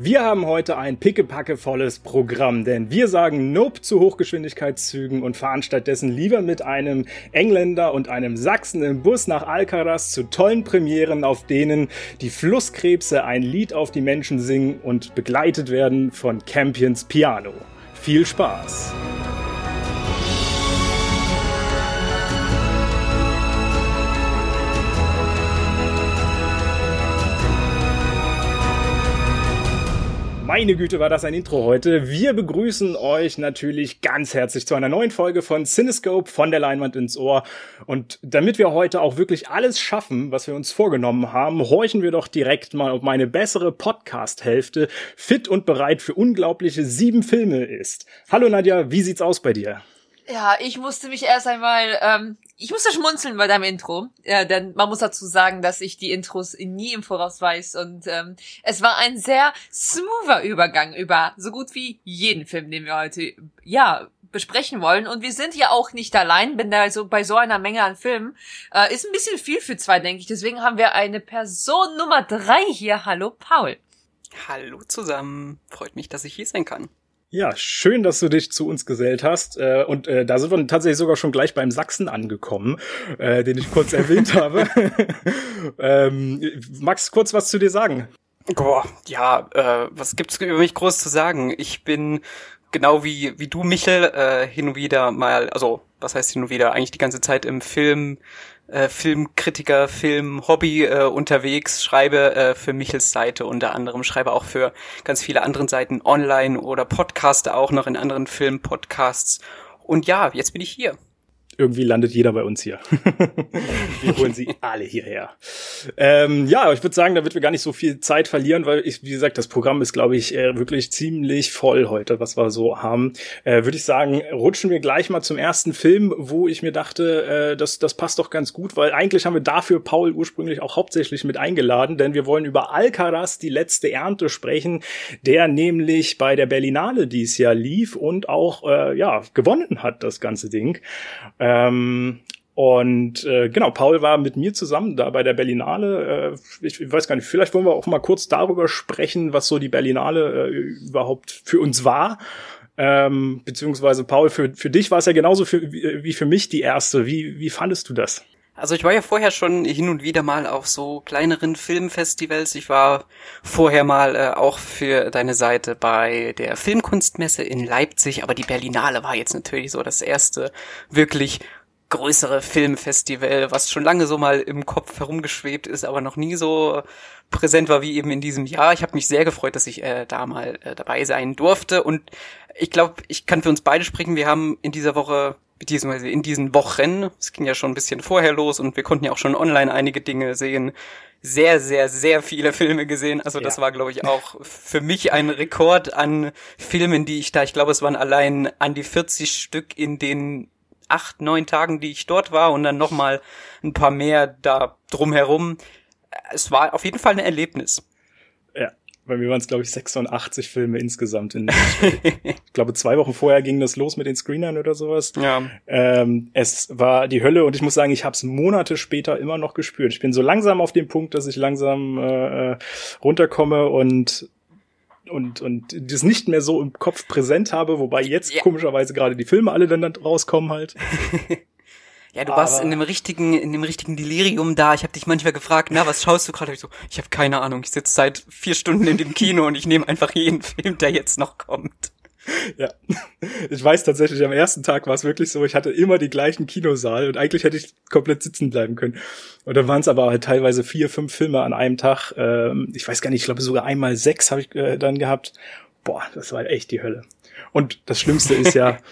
Wir haben heute ein pickepackevolles Programm, denn wir sagen Nope zu Hochgeschwindigkeitszügen und fahren stattdessen lieber mit einem Engländer und einem Sachsen im Bus nach Alcaraz zu tollen Premieren, auf denen die Flusskrebse ein Lied auf die Menschen singen und begleitet werden von Campions Piano. Viel Spaß! Meine Güte, war das ein Intro heute. Wir begrüßen euch natürlich ganz herzlich zu einer neuen Folge von Cinescope von der Leinwand ins Ohr. Und damit wir heute auch wirklich alles schaffen, was wir uns vorgenommen haben, horchen wir doch direkt mal, ob meine bessere Podcast-Hälfte fit und bereit für unglaubliche sieben Filme ist. Hallo Nadja, wie sieht's aus bei dir? Ja, ich musste mich erst einmal, ähm, ich musste schmunzeln bei deinem Intro, ja, denn man muss dazu sagen, dass ich die Intros nie im Voraus weiß und ähm, es war ein sehr smoother Übergang über so gut wie jeden Film, den wir heute, ja, besprechen wollen. Und wir sind ja auch nicht allein, bin da so bei so einer Menge an Filmen. Äh, ist ein bisschen viel für zwei, denke ich. Deswegen haben wir eine Person Nummer drei hier. Hallo, Paul. Hallo zusammen. Freut mich, dass ich hier sein kann. Ja, schön, dass du dich zu uns gesellt hast. Äh, und äh, da sind wir tatsächlich sogar schon gleich beim Sachsen angekommen, äh, den ich kurz erwähnt habe. ähm, Max, kurz was zu dir sagen? Boah, ja, äh, was gibt's über mich groß zu sagen? Ich bin genau wie wie du, Michel, äh, hin und wieder mal, also was heißt hin und wieder, eigentlich die ganze Zeit im Film äh, Filmkritiker, Filmhobby äh, unterwegs, schreibe äh, für Michels Seite unter anderem, schreibe auch für ganz viele andere Seiten online oder podcaste auch noch in anderen Filmpodcasts. Und ja, jetzt bin ich hier irgendwie landet jeder bei uns hier. wir holen sie alle hierher. Ähm, ja, ich würde sagen, da wird wir gar nicht so viel Zeit verlieren, weil ich, wie gesagt, das Programm ist, glaube ich, äh, wirklich ziemlich voll heute, was wir so haben. Äh, würde ich sagen, rutschen wir gleich mal zum ersten Film, wo ich mir dachte, äh, das, das passt doch ganz gut, weil eigentlich haben wir dafür Paul ursprünglich auch hauptsächlich mit eingeladen, denn wir wollen über Alcaraz, die letzte Ernte sprechen, der nämlich bei der Berlinale dies Jahr lief und auch, äh, ja, gewonnen hat, das ganze Ding. Äh, ähm, und äh, genau, Paul war mit mir zusammen da bei der Berlinale. Äh, ich, ich weiß gar nicht, vielleicht wollen wir auch mal kurz darüber sprechen, was so die Berlinale äh, überhaupt für uns war. Ähm, beziehungsweise Paul, für, für dich war es ja genauso für, wie, wie für mich die erste. Wie, wie fandest du das? Also ich war ja vorher schon hin und wieder mal auf so kleineren Filmfestivals. Ich war vorher mal äh, auch für deine Seite bei der Filmkunstmesse in Leipzig, aber die Berlinale war jetzt natürlich so das erste wirklich größere Filmfestival, was schon lange so mal im Kopf herumgeschwebt ist, aber noch nie so präsent war wie eben in diesem Jahr. Ich habe mich sehr gefreut, dass ich äh, da mal äh, dabei sein durfte und ich glaube, ich kann für uns beide sprechen. Wir haben in dieser Woche beziehungsweise in diesen Wochen, es ging ja schon ein bisschen vorher los und wir konnten ja auch schon online einige Dinge sehen, sehr, sehr, sehr viele Filme gesehen. Also das ja. war, glaube ich, auch für mich ein Rekord an Filmen, die ich da, ich glaube, es waren allein an die 40 Stück in den acht, neun Tagen, die ich dort war und dann nochmal ein paar mehr da drumherum. Es war auf jeden Fall ein Erlebnis. Bei mir waren es, glaube ich, 86 Filme insgesamt. In, ich glaube, zwei Wochen vorher ging das los mit den Screenern oder sowas. Ja. Ähm, es war die Hölle und ich muss sagen, ich habe es Monate später immer noch gespürt. Ich bin so langsam auf dem Punkt, dass ich langsam äh, runterkomme und und und das nicht mehr so im Kopf präsent habe, wobei jetzt ja. komischerweise gerade die Filme alle dann, dann rauskommen halt. Ja, du warst in dem richtigen, in dem richtigen Delirium da. Ich habe dich manchmal gefragt, na, was schaust du gerade? Ich so, ich habe keine Ahnung. Ich sitze seit vier Stunden in dem Kino und ich nehme einfach jeden Film, der jetzt noch kommt. Ja, ich weiß tatsächlich, am ersten Tag war es wirklich so, ich hatte immer die gleichen Kinosaal und eigentlich hätte ich komplett sitzen bleiben können. Und dann waren es aber halt teilweise vier, fünf Filme an einem Tag. Ähm, ich weiß gar nicht, ich glaube sogar einmal sechs habe ich äh, dann gehabt. Boah, das war echt die Hölle. Und das Schlimmste ist ja,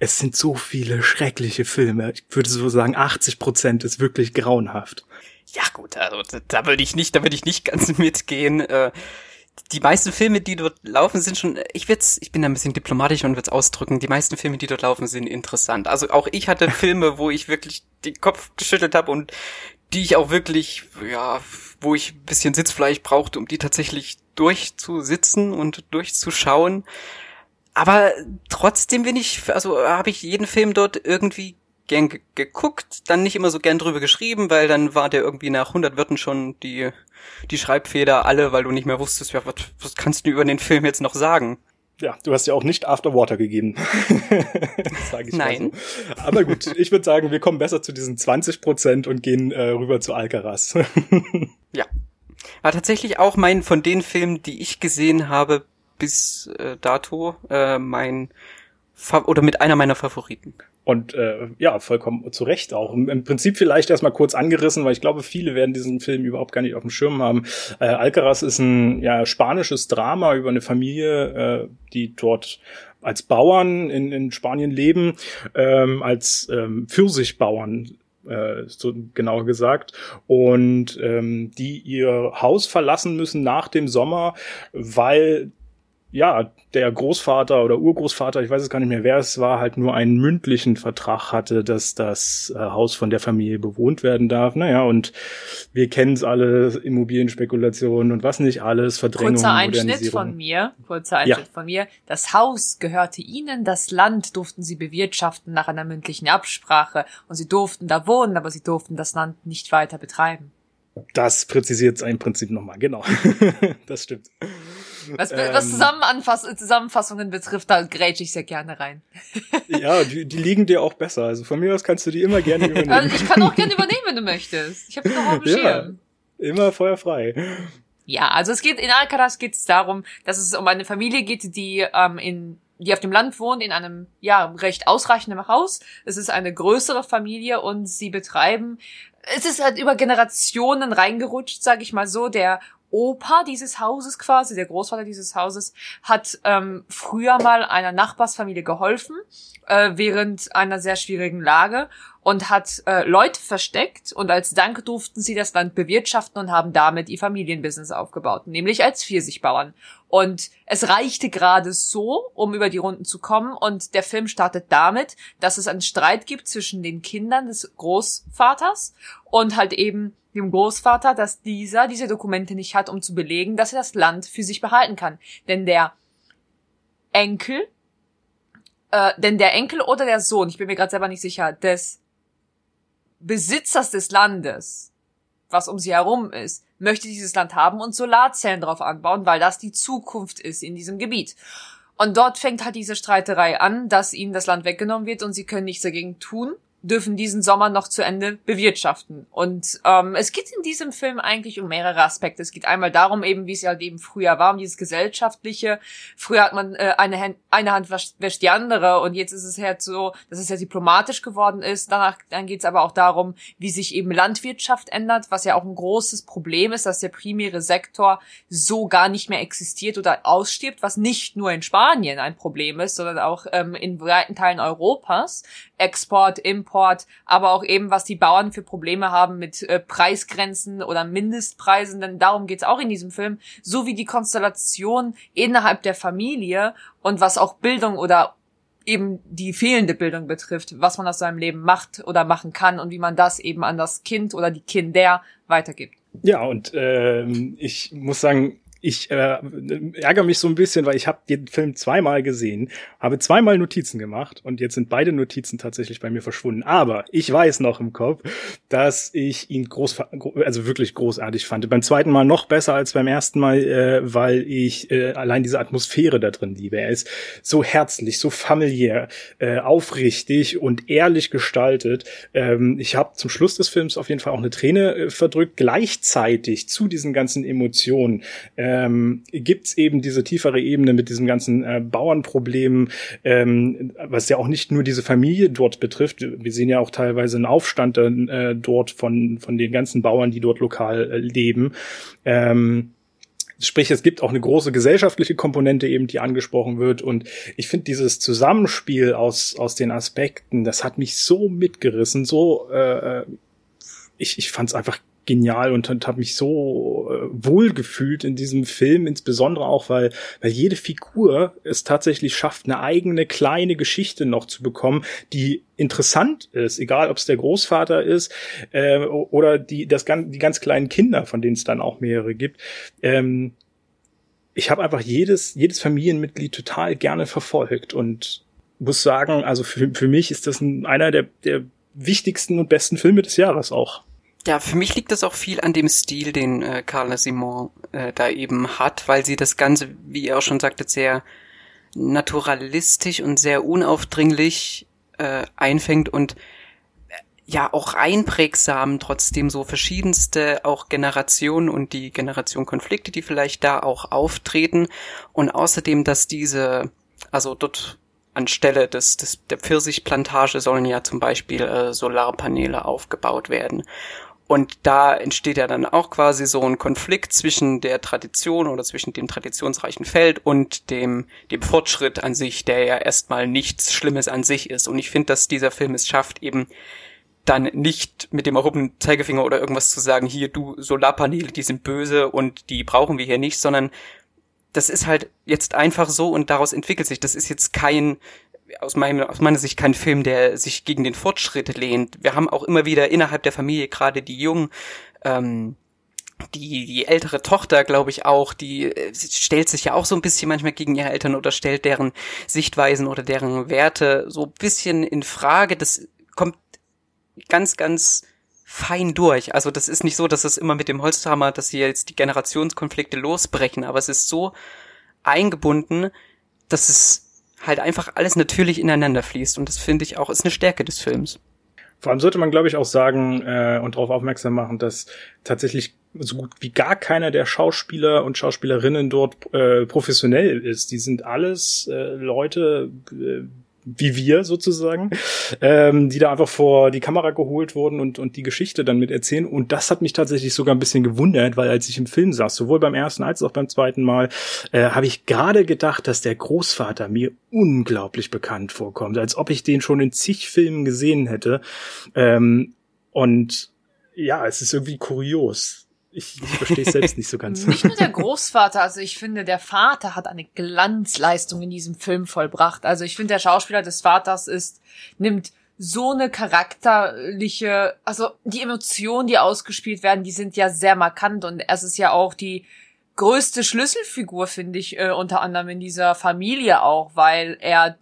es sind so viele schreckliche Filme. Ich würde so sagen, 80 Prozent ist wirklich grauenhaft. Ja gut, also da würde ich nicht, da würde ich nicht ganz mitgehen. Äh, die meisten Filme, die dort laufen, sind schon, ich will's, ich bin da ein bisschen diplomatisch und will's ausdrücken, die meisten Filme, die dort laufen, sind interessant. Also auch ich hatte Filme, wo ich wirklich den Kopf geschüttelt habe und die ich auch wirklich, ja, wo ich ein bisschen Sitzfleisch brauchte, um die tatsächlich durchzusitzen und durchzuschauen. Aber trotzdem bin ich, also habe ich jeden Film dort irgendwie gern geguckt, dann nicht immer so gern drüber geschrieben, weil dann war der irgendwie nach 100 Wörtern schon die, die Schreibfeder alle, weil du nicht mehr wusstest, ja, was, was kannst du über den Film jetzt noch sagen? Ja, du hast ja auch nicht After Water gegeben. Sag ich Nein. So. Aber gut, ich würde sagen, wir kommen besser zu diesen 20 Prozent und gehen äh, rüber zu Alcaraz. ja. War tatsächlich auch mein, von den Filmen, die ich gesehen habe bis äh, dato, äh, mein, Fa oder mit einer meiner Favoriten. Und äh, ja, vollkommen zu Recht auch. Im Prinzip vielleicht erstmal kurz angerissen, weil ich glaube, viele werden diesen Film überhaupt gar nicht auf dem Schirm haben. Äh, Alcaraz ist ein ja, spanisches Drama über eine Familie, äh, die dort als Bauern in, in Spanien leben, ähm, als ähm, Pfirsichbauern äh, so genauer gesagt, und ähm, die ihr Haus verlassen müssen nach dem Sommer, weil ja, der Großvater oder Urgroßvater, ich weiß es gar nicht mehr, wer es war, halt nur einen mündlichen Vertrag hatte, dass das äh, Haus von der Familie bewohnt werden darf. Naja, und wir kennen es alle, Immobilienspekulationen und was nicht alles, Verdrängung, Kurzer Einschnitt von mir, kurzer Einschnitt ja. von mir. Das Haus gehörte ihnen, das Land durften sie bewirtschaften nach einer mündlichen Absprache und sie durften da wohnen, aber sie durften das Land nicht weiter betreiben. Das präzisiert es im Prinzip nochmal, genau. das stimmt. Was, was ähm, Zusammenanfass Zusammenfassungen betrifft, da grätsch ich sehr gerne rein. ja, die, die liegen dir auch besser. Also von mir aus kannst du die immer gerne übernehmen. Also ich kann auch gerne übernehmen, wenn du möchtest. Ich habe noch auf dem ja, Schirm. Immer feuerfrei. Ja, also es geht in Alcaraz geht es darum, dass es um eine Familie geht, die ähm, in die auf dem Land wohnt, in einem ja recht ausreichenden Haus. Es ist eine größere Familie und sie betreiben es ist halt über Generationen reingerutscht, sag ich mal so. Der Opa dieses Hauses quasi, der Großvater dieses Hauses, hat ähm, früher mal einer Nachbarsfamilie geholfen äh, während einer sehr schwierigen Lage und hat äh, Leute versteckt und als Dank durften sie das Land bewirtschaften und haben damit ihr Familienbusiness aufgebaut, nämlich als Pfirsichbauern. Und es reichte gerade so, um über die Runden zu kommen und der Film startet damit, dass es einen Streit gibt zwischen den Kindern des Großvaters und halt eben dem Großvater, dass dieser diese Dokumente nicht hat, um zu belegen, dass er das Land für sich behalten kann. Denn der Enkel, äh, denn der Enkel oder der Sohn, ich bin mir gerade selber nicht sicher, des Besitzers des Landes, was um sie herum ist, möchte dieses Land haben und Solarzellen drauf anbauen, weil das die Zukunft ist in diesem Gebiet. Und dort fängt halt diese Streiterei an, dass ihnen das Land weggenommen wird und sie können nichts dagegen tun dürfen diesen Sommer noch zu Ende bewirtschaften. Und ähm, es geht in diesem Film eigentlich um mehrere Aspekte. Es geht einmal darum, eben wie es halt eben früher war, um dieses gesellschaftliche. Früher hat man äh, eine, Hand, eine Hand wäscht die andere und jetzt ist es halt so, dass es ja diplomatisch geworden ist. Danach dann geht es aber auch darum, wie sich eben Landwirtschaft ändert, was ja auch ein großes Problem ist, dass der primäre Sektor so gar nicht mehr existiert oder ausstirbt, was nicht nur in Spanien ein Problem ist, sondern auch ähm, in weiten Teilen Europas. Export, Import, aber auch eben, was die Bauern für Probleme haben mit äh, Preisgrenzen oder Mindestpreisen, denn darum geht's auch in diesem Film, sowie die Konstellation innerhalb der Familie und was auch Bildung oder eben die fehlende Bildung betrifft, was man aus seinem Leben macht oder machen kann und wie man das eben an das Kind oder die Kinder weitergibt. Ja, und äh, ich muss sagen, ich äh, ärgere mich so ein bisschen, weil ich habe den Film zweimal gesehen, habe zweimal Notizen gemacht und jetzt sind beide Notizen tatsächlich bei mir verschwunden. Aber ich weiß noch im Kopf, dass ich ihn groß, also wirklich großartig fand. Beim zweiten Mal noch besser als beim ersten Mal, äh, weil ich äh, allein diese Atmosphäre da drin liebe. Er ist so herzlich, so familiär, äh, aufrichtig und ehrlich gestaltet. Ähm, ich habe zum Schluss des Films auf jeden Fall auch eine Träne äh, verdrückt. Gleichzeitig zu diesen ganzen Emotionen. Äh, ähm, gibt es eben diese tiefere Ebene mit diesem ganzen äh, Bauernproblem, ähm, was ja auch nicht nur diese Familie dort betrifft. Wir sehen ja auch teilweise einen Aufstand äh, dort von, von den ganzen Bauern, die dort lokal äh, leben. Ähm, Sprich, es gibt auch eine große gesellschaftliche Komponente eben, die angesprochen wird. Und ich finde dieses Zusammenspiel aus, aus den Aspekten, das hat mich so mitgerissen, so äh, äh ich, ich fand es einfach genial und, und habe mich so äh, wohl gefühlt in diesem Film, insbesondere auch, weil, weil jede Figur es tatsächlich schafft, eine eigene kleine Geschichte noch zu bekommen, die interessant ist, egal ob es der Großvater ist äh, oder die, das, die ganz kleinen Kinder, von denen es dann auch mehrere gibt. Ähm, ich habe einfach jedes, jedes Familienmitglied total gerne verfolgt und muss sagen, also für, für mich ist das ein, einer der, der wichtigsten und besten Filme des Jahres auch. Ja, für mich liegt das auch viel an dem Stil, den äh, Carla Simon äh, da eben hat, weil sie das Ganze, wie ihr auch schon sagtet, sehr naturalistisch und sehr unaufdringlich äh, einfängt und äh, ja auch einprägsam trotzdem so verschiedenste auch Generationen und die Generation Konflikte, die vielleicht da auch auftreten. Und außerdem, dass diese, also dort anstelle des, des der Pfirsichplantage sollen ja zum Beispiel äh, Solarpaneele aufgebaut werden und da entsteht ja dann auch quasi so ein Konflikt zwischen der Tradition oder zwischen dem traditionsreichen Feld und dem, dem Fortschritt an sich, der ja erstmal nichts Schlimmes an sich ist. Und ich finde, dass dieser Film es schafft, eben dann nicht mit dem erhobenen Zeigefinger oder irgendwas zu sagen, hier du Solarpaneele, die sind böse und die brauchen wir hier nicht, sondern das ist halt jetzt einfach so und daraus entwickelt sich. Das ist jetzt kein aus, meinem, aus meiner Sicht kein Film, der sich gegen den Fortschritt lehnt. Wir haben auch immer wieder innerhalb der Familie gerade die jungen, ähm, die, die ältere Tochter, glaube ich auch, die äh, stellt sich ja auch so ein bisschen manchmal gegen ihre Eltern oder stellt deren Sichtweisen oder deren Werte so ein bisschen in Frage. Das kommt ganz, ganz fein durch. Also das ist nicht so, dass es immer mit dem Holzhammer, dass hier jetzt die Generationskonflikte losbrechen, aber es ist so eingebunden, dass es halt einfach alles natürlich ineinander fließt. Und das finde ich auch ist eine Stärke des Films. Vor allem sollte man, glaube ich, auch sagen äh, und darauf aufmerksam machen, dass tatsächlich so gut wie gar keiner der Schauspieler und Schauspielerinnen dort äh, professionell ist. Die sind alles äh, Leute, äh, wie wir sozusagen, ähm, die da einfach vor die Kamera geholt wurden und, und die Geschichte dann mit erzählen. Und das hat mich tatsächlich sogar ein bisschen gewundert, weil als ich im Film saß, sowohl beim ersten als auch beim zweiten Mal, äh, habe ich gerade gedacht, dass der Großvater mir unglaublich bekannt vorkommt, als ob ich den schon in zig Filmen gesehen hätte. Ähm, und ja, es ist irgendwie kurios ich, ich verstehe es selbst nicht so ganz. Nicht nur der Großvater, also ich finde, der Vater hat eine Glanzleistung in diesem Film vollbracht. Also ich finde, der Schauspieler des Vaters ist, nimmt so eine charakterliche, also die Emotionen, die ausgespielt werden, die sind ja sehr markant und es ist ja auch die größte Schlüsselfigur, finde ich, äh, unter anderem in dieser Familie auch, weil er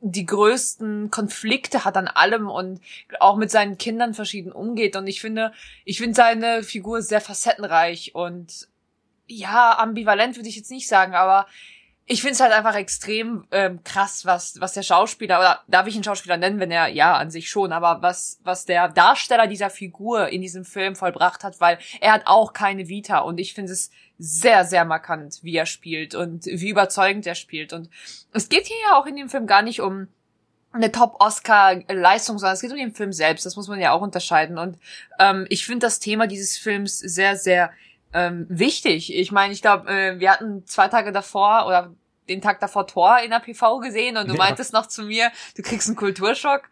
die größten Konflikte hat an allem und auch mit seinen Kindern verschieden umgeht. Und ich finde, ich finde seine Figur sehr facettenreich und ja, ambivalent würde ich jetzt nicht sagen, aber ich finde es halt einfach extrem ähm, krass, was was der Schauspieler oder darf ich ihn Schauspieler nennen, wenn er ja an sich schon, aber was was der Darsteller dieser Figur in diesem Film vollbracht hat, weil er hat auch keine Vita und ich finde es sehr sehr markant, wie er spielt und wie überzeugend er spielt und es geht hier ja auch in dem Film gar nicht um eine Top-Oscar-Leistung, sondern es geht um den Film selbst. Das muss man ja auch unterscheiden. Und ähm, ich finde das Thema dieses Films sehr, sehr ähm, wichtig. Ich meine, ich glaube, äh, wir hatten zwei Tage davor oder den Tag davor Tor in der PV gesehen und du ja. meintest noch zu mir, du kriegst einen Kulturschock.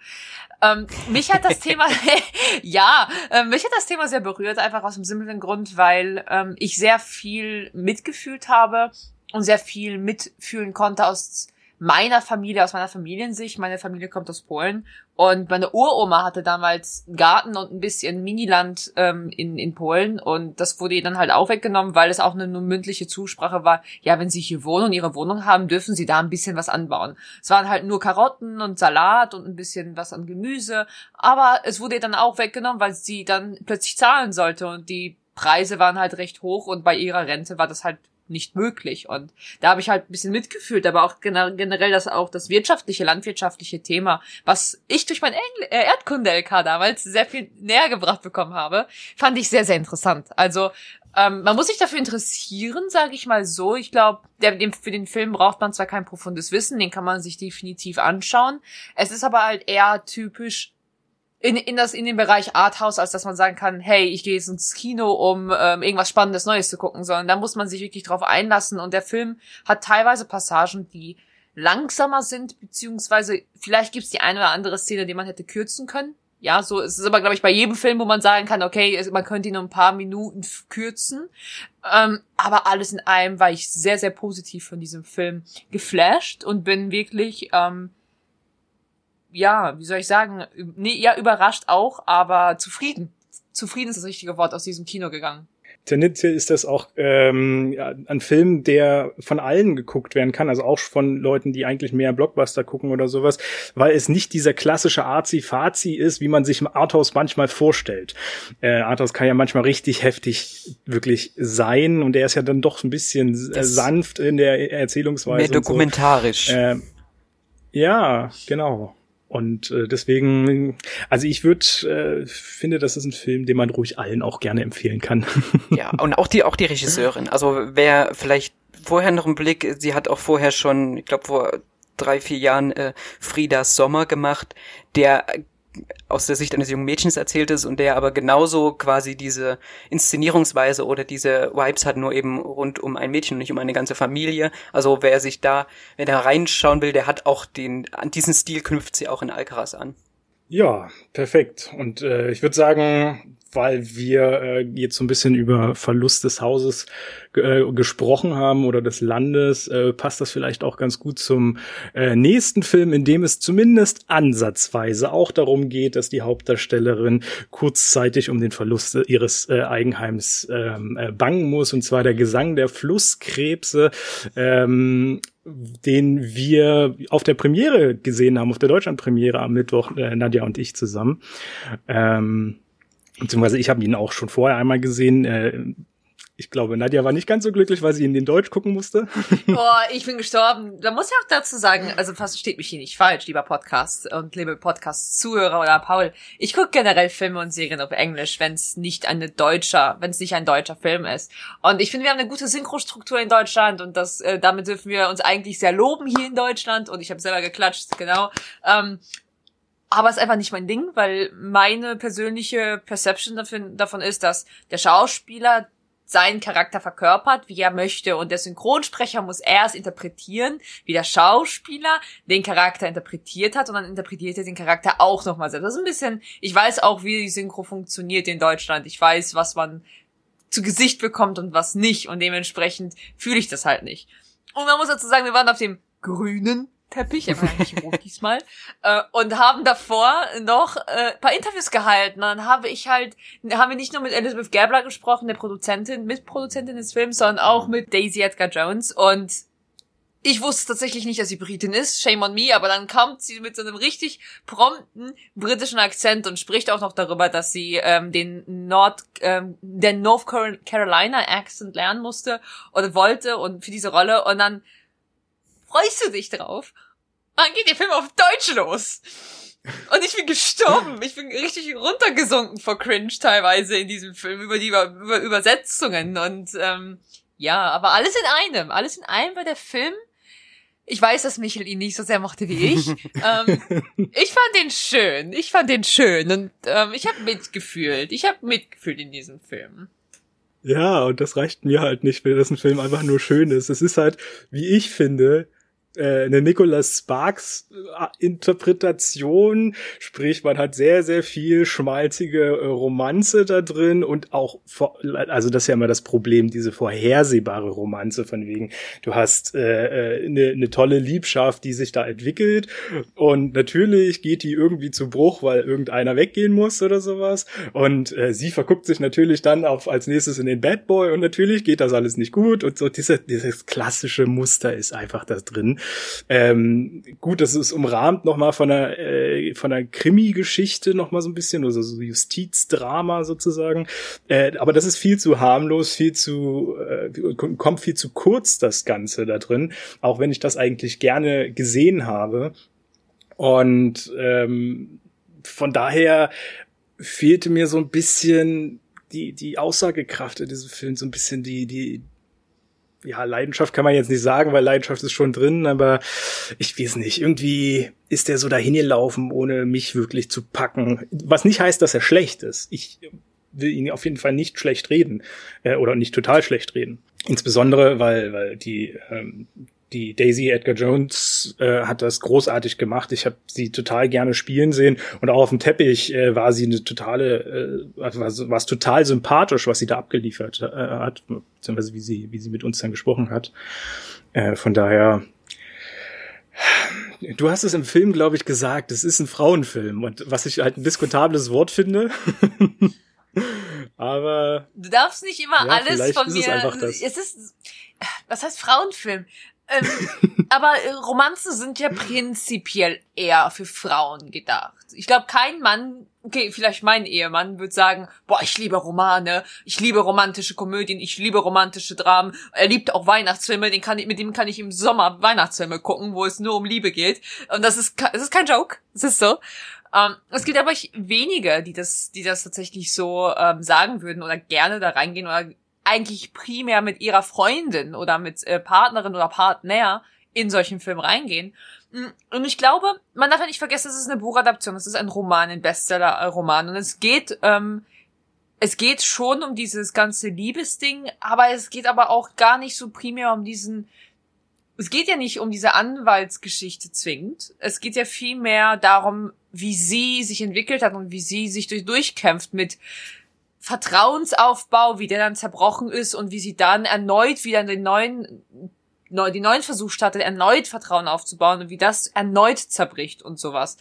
Ähm, mich hat das Thema, ja, äh, mich hat das Thema sehr berührt, einfach aus dem simplen Grund, weil ähm, ich sehr viel mitgefühlt habe und sehr viel mitfühlen konnte aus meiner Familie, aus meiner Familiensicht. Meine Familie kommt aus Polen und meine Uroma hatte damals einen Garten und ein bisschen Miniland ähm, in, in Polen und das wurde ihr dann halt auch weggenommen, weil es auch eine nur mündliche Zusprache war. Ja, wenn sie hier wohnen und ihre Wohnung haben, dürfen sie da ein bisschen was anbauen. Es waren halt nur Karotten und Salat und ein bisschen was an Gemüse, aber es wurde ihr dann auch weggenommen, weil sie dann plötzlich zahlen sollte und die Preise waren halt recht hoch und bei ihrer Rente war das halt nicht möglich. Und da habe ich halt ein bisschen mitgefühlt, aber auch generell das auch das wirtschaftliche, landwirtschaftliche Thema, was ich durch mein äh, Erdkunde-LK damals sehr viel näher gebracht bekommen habe, fand ich sehr, sehr interessant. Also ähm, man muss sich dafür interessieren, sage ich mal so. Ich glaube, für den Film braucht man zwar kein profundes Wissen, den kann man sich definitiv anschauen. Es ist aber halt eher typisch in, in, das, in den Bereich Arthouse, als dass man sagen kann, hey, ich gehe jetzt ins Kino, um ähm, irgendwas Spannendes Neues zu gucken, sondern da muss man sich wirklich drauf einlassen. Und der Film hat teilweise Passagen, die langsamer sind, beziehungsweise vielleicht gibt's die eine oder andere Szene, die man hätte kürzen können. Ja, so ist es aber, glaube ich, bei jedem Film, wo man sagen kann, okay, man könnte ihn nur ein paar Minuten kürzen. Ähm, aber alles in allem war ich sehr, sehr positiv von diesem Film geflasht und bin wirklich ähm, ja, wie soll ich sagen, nee, ja, überrascht auch, aber zufrieden. Zufrieden ist das richtige Wort aus diesem Kino gegangen. tendenziell ist das auch ähm, ja, ein Film, der von allen geguckt werden kann, also auch von Leuten, die eigentlich mehr Blockbuster gucken oder sowas, weil es nicht dieser klassische Arzi-Fazi ist, wie man sich im Arthouse manchmal vorstellt. Äh, Arthouse kann ja manchmal richtig heftig wirklich sein und er ist ja dann doch ein bisschen äh, sanft in der Erzählungsweise. Mehr dokumentarisch. So. Äh, ja, genau. Und äh, deswegen, also ich würde, äh, finde, das ist ein Film, den man ruhig allen auch gerne empfehlen kann. ja, und auch die, auch die Regisseurin. Also wer vielleicht vorher noch einen Blick, sie hat auch vorher schon, ich glaube vor drei, vier Jahren äh, Friedas Sommer gemacht, der aus der Sicht eines jungen Mädchens erzählt ist und der aber genauso quasi diese Inszenierungsweise oder diese Vibes hat, nur eben rund um ein Mädchen und nicht um eine ganze Familie. Also wer sich da, wer da reinschauen will, der hat auch den, an diesen Stil knüpft sie auch in Alcaraz an. Ja, perfekt. Und äh, ich würde sagen, weil wir äh, jetzt so ein bisschen über Verlust des Hauses äh, gesprochen haben oder des Landes, äh, passt das vielleicht auch ganz gut zum äh, nächsten Film, in dem es zumindest ansatzweise auch darum geht, dass die Hauptdarstellerin kurzzeitig um den Verlust ihres äh, Eigenheims ähm, äh, bangen muss, und zwar der Gesang der Flusskrebse. Ähm, den wir auf der Premiere gesehen haben, auf der Deutschlandpremiere am Mittwoch, äh, Nadja und ich zusammen. Ähm, beziehungsweise ich habe ihn auch schon vorher einmal gesehen. Äh, ich glaube, Nadja war nicht ganz so glücklich, weil sie in den Deutsch gucken musste. Boah, ich bin gestorben. Da muss ich auch dazu sagen, also fast steht mich hier nicht falsch, lieber Podcast und liebe Podcast-Zuhörer oder Paul. Ich gucke generell Filme und Serien auf Englisch, wenn es nicht eine deutscher, wenn es nicht ein deutscher Film ist. Und ich finde, wir haben eine gute Synchrostruktur in Deutschland und das, äh, damit dürfen wir uns eigentlich sehr loben hier in Deutschland. Und ich habe selber geklatscht, genau. Ähm, aber es ist einfach nicht mein Ding, weil meine persönliche Perception davon ist, dass der Schauspieler seinen Charakter verkörpert, wie er möchte. Und der Synchronsprecher muss erst interpretieren, wie der Schauspieler den Charakter interpretiert hat und dann interpretiert er den Charakter auch nochmal selbst. Das ist ein bisschen, ich weiß auch, wie die Synchro funktioniert in Deutschland. Ich weiß, was man zu Gesicht bekommt und was nicht. Und dementsprechend fühle ich das halt nicht. Und man muss dazu sagen, wir waren auf dem grünen Teppich, nicht rot diesmal, äh, und haben davor noch äh, paar Interviews gehalten. Und dann habe ich halt, haben wir nicht nur mit Elizabeth Gabler gesprochen, der Produzentin, Mitproduzentin des Films, sondern auch mit Daisy Edgar Jones. Und ich wusste tatsächlich nicht, dass sie Britin ist, shame on me, aber dann kommt sie mit so einem richtig prompten britischen Akzent und spricht auch noch darüber, dass sie ähm, den Nord, ähm, den North Carolina Accent lernen musste oder wollte und für diese Rolle und dann freust du dich drauf. Und dann geht der Film auf Deutsch los. Und ich bin gestorben. Ich bin richtig runtergesunken vor Cringe teilweise in diesem Film über die über, über Übersetzungen und ähm, ja, aber alles in einem, alles in einem war der Film. Ich weiß, dass Michel ihn nicht so sehr mochte wie ich. ähm, ich fand den schön. Ich fand den schön und ähm, ich habe mitgefühlt. Ich habe mitgefühlt in diesem Film. Ja, und das reicht mir halt nicht, wenn das ein Film einfach nur schön ist. Es ist halt, wie ich finde, eine Nicholas Sparks äh, Interpretation, sprich man hat sehr sehr viel schmalzige äh, Romanze da drin und auch also das ist ja immer das Problem diese vorhersehbare Romanze von wegen du hast äh, eine, eine tolle Liebschaft, die sich da entwickelt. Und natürlich geht die irgendwie zu Bruch, weil irgendeiner weggehen muss oder sowas. Und äh, sie verguckt sich natürlich dann auf als nächstes in den Bad Boy und natürlich geht das alles nicht gut. Und so diese, dieses klassische Muster ist einfach da drin ähm, gut, das ist umrahmt nochmal von einer, äh, von einer Krimi-Geschichte nochmal so ein bisschen, also so Justizdrama sozusagen. Äh, aber das ist viel zu harmlos, viel zu, äh, kommt viel zu kurz das Ganze da drin, auch wenn ich das eigentlich gerne gesehen habe. Und ähm, von daher fehlte mir so ein bisschen die, die Aussagekraft in diesem Film, so ein bisschen die, die, ja, Leidenschaft kann man jetzt nicht sagen, weil Leidenschaft ist schon drin, aber ich weiß nicht, irgendwie ist der so dahin gelaufen, ohne mich wirklich zu packen. Was nicht heißt, dass er schlecht ist. Ich will ihn auf jeden Fall nicht schlecht reden äh, oder nicht total schlecht reden. Insbesondere, weil, weil die, ähm, die Daisy Edgar Jones äh, hat das großartig gemacht. Ich habe sie total gerne spielen sehen und auch auf dem Teppich äh, war sie eine totale, äh, also war, war total sympathisch, was sie da abgeliefert äh, hat, beziehungsweise wie sie wie sie mit uns dann gesprochen hat. Äh, von daher, du hast es im Film, glaube ich, gesagt. Es ist ein Frauenfilm und was ich halt ein diskutables Wort finde. Aber. Du darfst nicht immer ja, alles von mir. Es, es ist. Was heißt Frauenfilm? Ähm, aber äh, Romanzen sind ja prinzipiell eher für Frauen gedacht. Ich glaube, kein Mann, okay, vielleicht mein Ehemann wird sagen, boah, ich liebe Romane, ich liebe romantische Komödien, ich liebe romantische Dramen. Er liebt auch Weihnachtsfilme, den kann ich, mit dem kann ich im Sommer Weihnachtsfilme gucken, wo es nur um Liebe geht. Und das ist, das ist kein Joke, es ist so. Ähm, es gibt aber wenige, die das, die das tatsächlich so ähm, sagen würden oder gerne da reingehen oder eigentlich primär mit ihrer Freundin oder mit äh, Partnerin oder Partner in solchen Film reingehen. Mm, und ich glaube, man darf ja nicht vergessen, es ist eine Buchadaption, es ist ein Roman, ein Bestseller-Roman. Und es geht, ähm, es geht schon um dieses ganze Liebesding, aber es geht aber auch gar nicht so primär um diesen, es geht ja nicht um diese Anwaltsgeschichte zwingend. Es geht ja vielmehr darum, wie sie sich entwickelt hat und wie sie sich durch, durchkämpft mit Vertrauensaufbau, wie der dann zerbrochen ist und wie sie dann erneut wieder den neuen, neu, die neuen Versuch startet, erneut Vertrauen aufzubauen und wie das erneut zerbricht und sowas.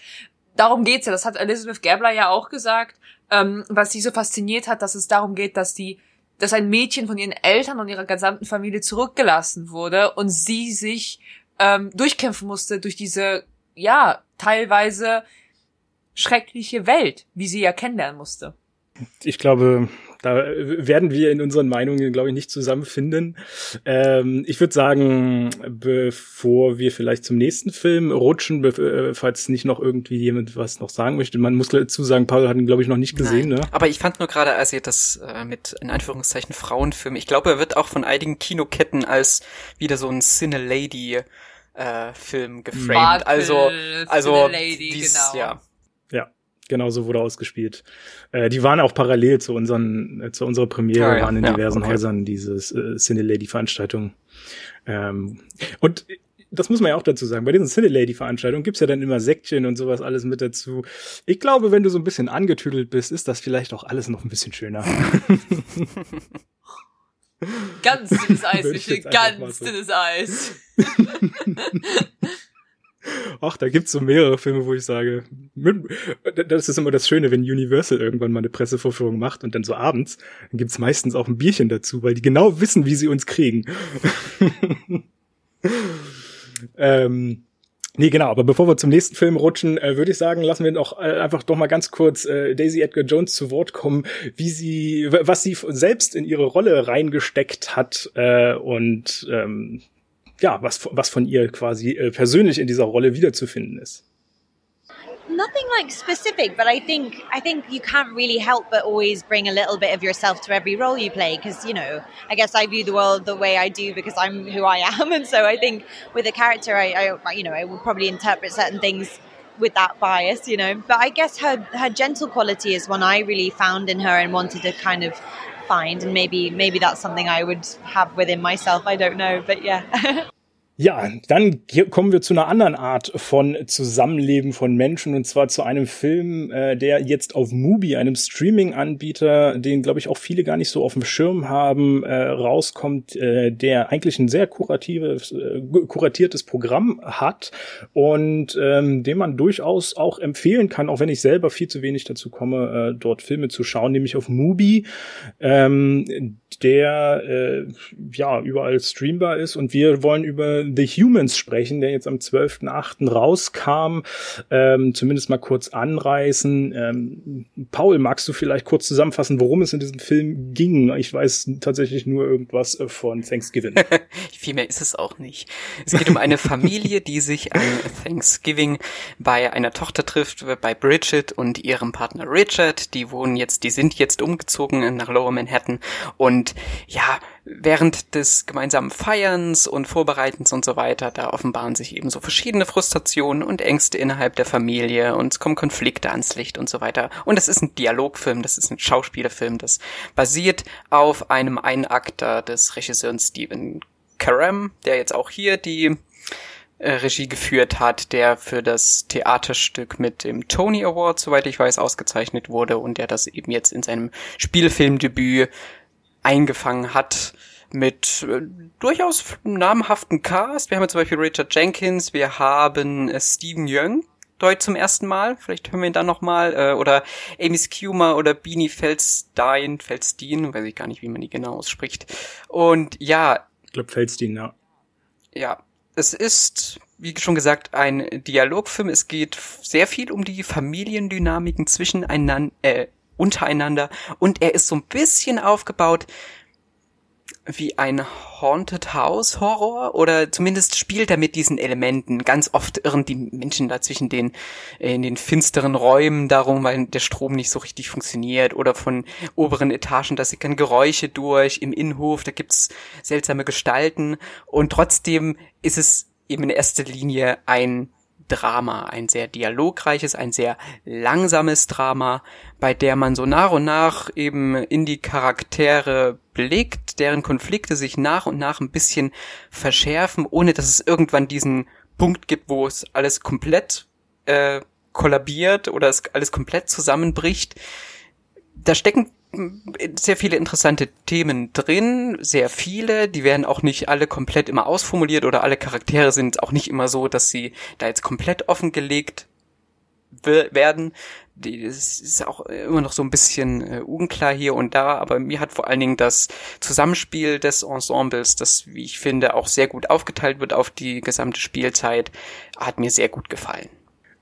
Darum geht's ja. Das hat Elizabeth Gabler ja auch gesagt, ähm, was sie so fasziniert hat, dass es darum geht, dass die, dass ein Mädchen von ihren Eltern und ihrer gesamten Familie zurückgelassen wurde und sie sich ähm, durchkämpfen musste durch diese, ja, teilweise schreckliche Welt, wie sie ja kennenlernen musste ich glaube, da werden wir in unseren Meinungen, glaube ich, nicht zusammenfinden. Ähm, ich würde sagen, bevor wir vielleicht zum nächsten Film rutschen, äh, falls nicht noch irgendwie jemand was noch sagen möchte. Man muss dazu sagen, Paul hat ihn, glaube ich, noch nicht gesehen. Nein. Ne? Aber ich fand nur gerade, als ihr das äh, mit, in Anführungszeichen, Frauenfilm, ich glaube, er wird auch von einigen Kinoketten als wieder so ein Cine-Lady äh, Film geframed. also, also, dies, genau. ja. Genauso wurde ausgespielt. Äh, die waren auch parallel zu unseren, äh, zu unserer Premiere, ah, ja. waren in ja, diversen okay. Häusern dieses äh, Cine Lady Veranstaltung. Ähm, und das muss man ja auch dazu sagen. Bei diesen Cine Lady Veranstaltungen gibt's ja dann immer Säckchen und sowas alles mit dazu. Ich glaube, wenn du so ein bisschen angetüdelt bist, ist das vielleicht auch alles noch ein bisschen schöner. ganz dünnes Eis, ganz so. dünnes Eis. Ach, da gibt's so mehrere Filme, wo ich sage, das ist immer das Schöne, wenn Universal irgendwann mal eine Pressevorführung macht und dann so abends, dann gibt's meistens auch ein Bierchen dazu, weil die genau wissen, wie sie uns kriegen. ähm, Nee, genau, aber bevor wir zum nächsten Film rutschen, äh, würde ich sagen, lassen wir noch äh, einfach doch mal ganz kurz äh, Daisy Edgar Jones zu Wort kommen, wie sie, was sie selbst in ihre Rolle reingesteckt hat äh, und ähm, ja, was, was von ihr quasi äh, persönlich in dieser Rolle wiederzufinden ist. Nothing like specific, but I think I think you can't really help but always bring a little bit of yourself to every role you play because you know I guess I view the world the way I do because I'm who I am, and so I think with a character I, I you know I will probably interpret certain things with that bias, you know. But I guess her her gentle quality is one I really found in her and wanted to kind of find and maybe maybe that's something I would have within myself. I don't know, but yeah. Ja, dann kommen wir zu einer anderen Art von Zusammenleben von Menschen und zwar zu einem Film, äh, der jetzt auf Mubi, einem Streaming-Anbieter, den glaube ich auch viele gar nicht so auf dem Schirm haben, äh, rauskommt, äh, der eigentlich ein sehr kuratives, äh, kuratiertes Programm hat und ähm, den man durchaus auch empfehlen kann, auch wenn ich selber viel zu wenig dazu komme, äh, dort Filme zu schauen, nämlich auf Mubi, ähm, der äh, ja überall streambar ist. Und wir wollen über The Humans sprechen, der jetzt am 12.8. rauskam. Ähm, zumindest mal kurz anreißen. Ähm, Paul, magst du vielleicht kurz zusammenfassen, worum es in diesem Film ging? Ich weiß tatsächlich nur irgendwas äh, von Thanksgiving. Viel mehr ist es auch nicht. Es geht um eine Familie, die sich an Thanksgiving bei einer Tochter trifft, bei Bridget und ihrem Partner Richard. Die wohnen jetzt, die sind jetzt umgezogen nach Lower Manhattan und ja, während des gemeinsamen Feierns und Vorbereitens und so weiter, da offenbaren sich eben so verschiedene Frustrationen und Ängste innerhalb der Familie und es kommen Konflikte ans Licht und so weiter. Und es ist ein Dialogfilm, das ist ein Schauspielerfilm, das basiert auf einem Einakter des Regisseurs Stephen Karam, der jetzt auch hier die äh, Regie geführt hat, der für das Theaterstück mit dem Tony Award, soweit ich weiß, ausgezeichnet wurde und der das eben jetzt in seinem Spielfilmdebüt eingefangen hat mit äh, durchaus namhaften Cast. Wir haben zum Beispiel Richard Jenkins, wir haben äh, Stephen Young, dort zum ersten Mal. Vielleicht hören wir ihn dann nochmal. Äh, oder Amy Schumer oder Beanie Feldstein, Feldstein, weiß ich gar nicht, wie man die genau ausspricht. Und ja. Ich glaube Feldstein, ja. Ja, es ist, wie schon gesagt, ein Dialogfilm. Es geht sehr viel um die Familiendynamiken zwischeneinander, äh, untereinander. Und er ist so ein bisschen aufgebaut wie ein Haunted House Horror oder zumindest spielt er mit diesen Elementen. Ganz oft irren die Menschen da zwischen den, äh, in den finsteren Räumen darum, weil der Strom nicht so richtig funktioniert oder von oberen Etagen, da sickern Geräusche durch, im Innenhof, da gibt's seltsame Gestalten und trotzdem ist es eben in erster Linie ein Drama, ein sehr dialogreiches, ein sehr langsames Drama, bei der man so nach und nach eben in die Charaktere blickt, deren Konflikte sich nach und nach ein bisschen verschärfen, ohne dass es irgendwann diesen Punkt gibt, wo es alles komplett äh, kollabiert oder es alles komplett zusammenbricht. Da stecken sehr viele interessante Themen drin, sehr viele, die werden auch nicht alle komplett immer ausformuliert oder alle Charaktere sind auch nicht immer so, dass sie da jetzt komplett offengelegt werden. Das ist auch immer noch so ein bisschen äh, unklar hier und da, aber mir hat vor allen Dingen das Zusammenspiel des Ensembles, das, wie ich finde, auch sehr gut aufgeteilt wird auf die gesamte Spielzeit, hat mir sehr gut gefallen.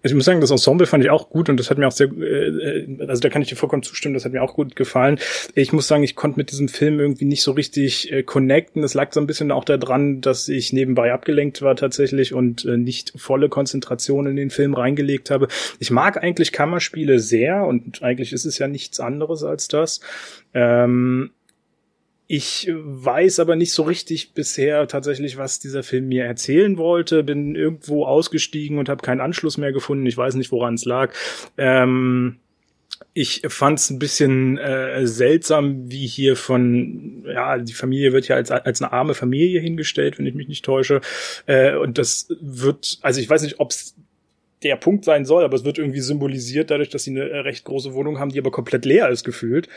Ich muss sagen, das Ensemble fand ich auch gut und das hat mir auch sehr, äh, also da kann ich dir vollkommen zustimmen, das hat mir auch gut gefallen. Ich muss sagen, ich konnte mit diesem Film irgendwie nicht so richtig äh, connecten. Das lag so ein bisschen auch daran, dass ich nebenbei abgelenkt war tatsächlich und äh, nicht volle Konzentration in den Film reingelegt habe. Ich mag eigentlich Kammerspiele sehr und eigentlich ist es ja nichts anderes als das. Ähm, ich weiß aber nicht so richtig bisher tatsächlich, was dieser Film mir erzählen wollte. Bin irgendwo ausgestiegen und habe keinen Anschluss mehr gefunden. Ich weiß nicht, woran es lag. Ähm, ich fand es ein bisschen äh, seltsam, wie hier von, ja, die Familie wird ja als, als eine arme Familie hingestellt, wenn ich mich nicht täusche. Äh, und das wird, also ich weiß nicht, ob es der Punkt sein soll, aber es wird irgendwie symbolisiert dadurch, dass sie eine recht große Wohnung haben, die aber komplett leer ist gefühlt.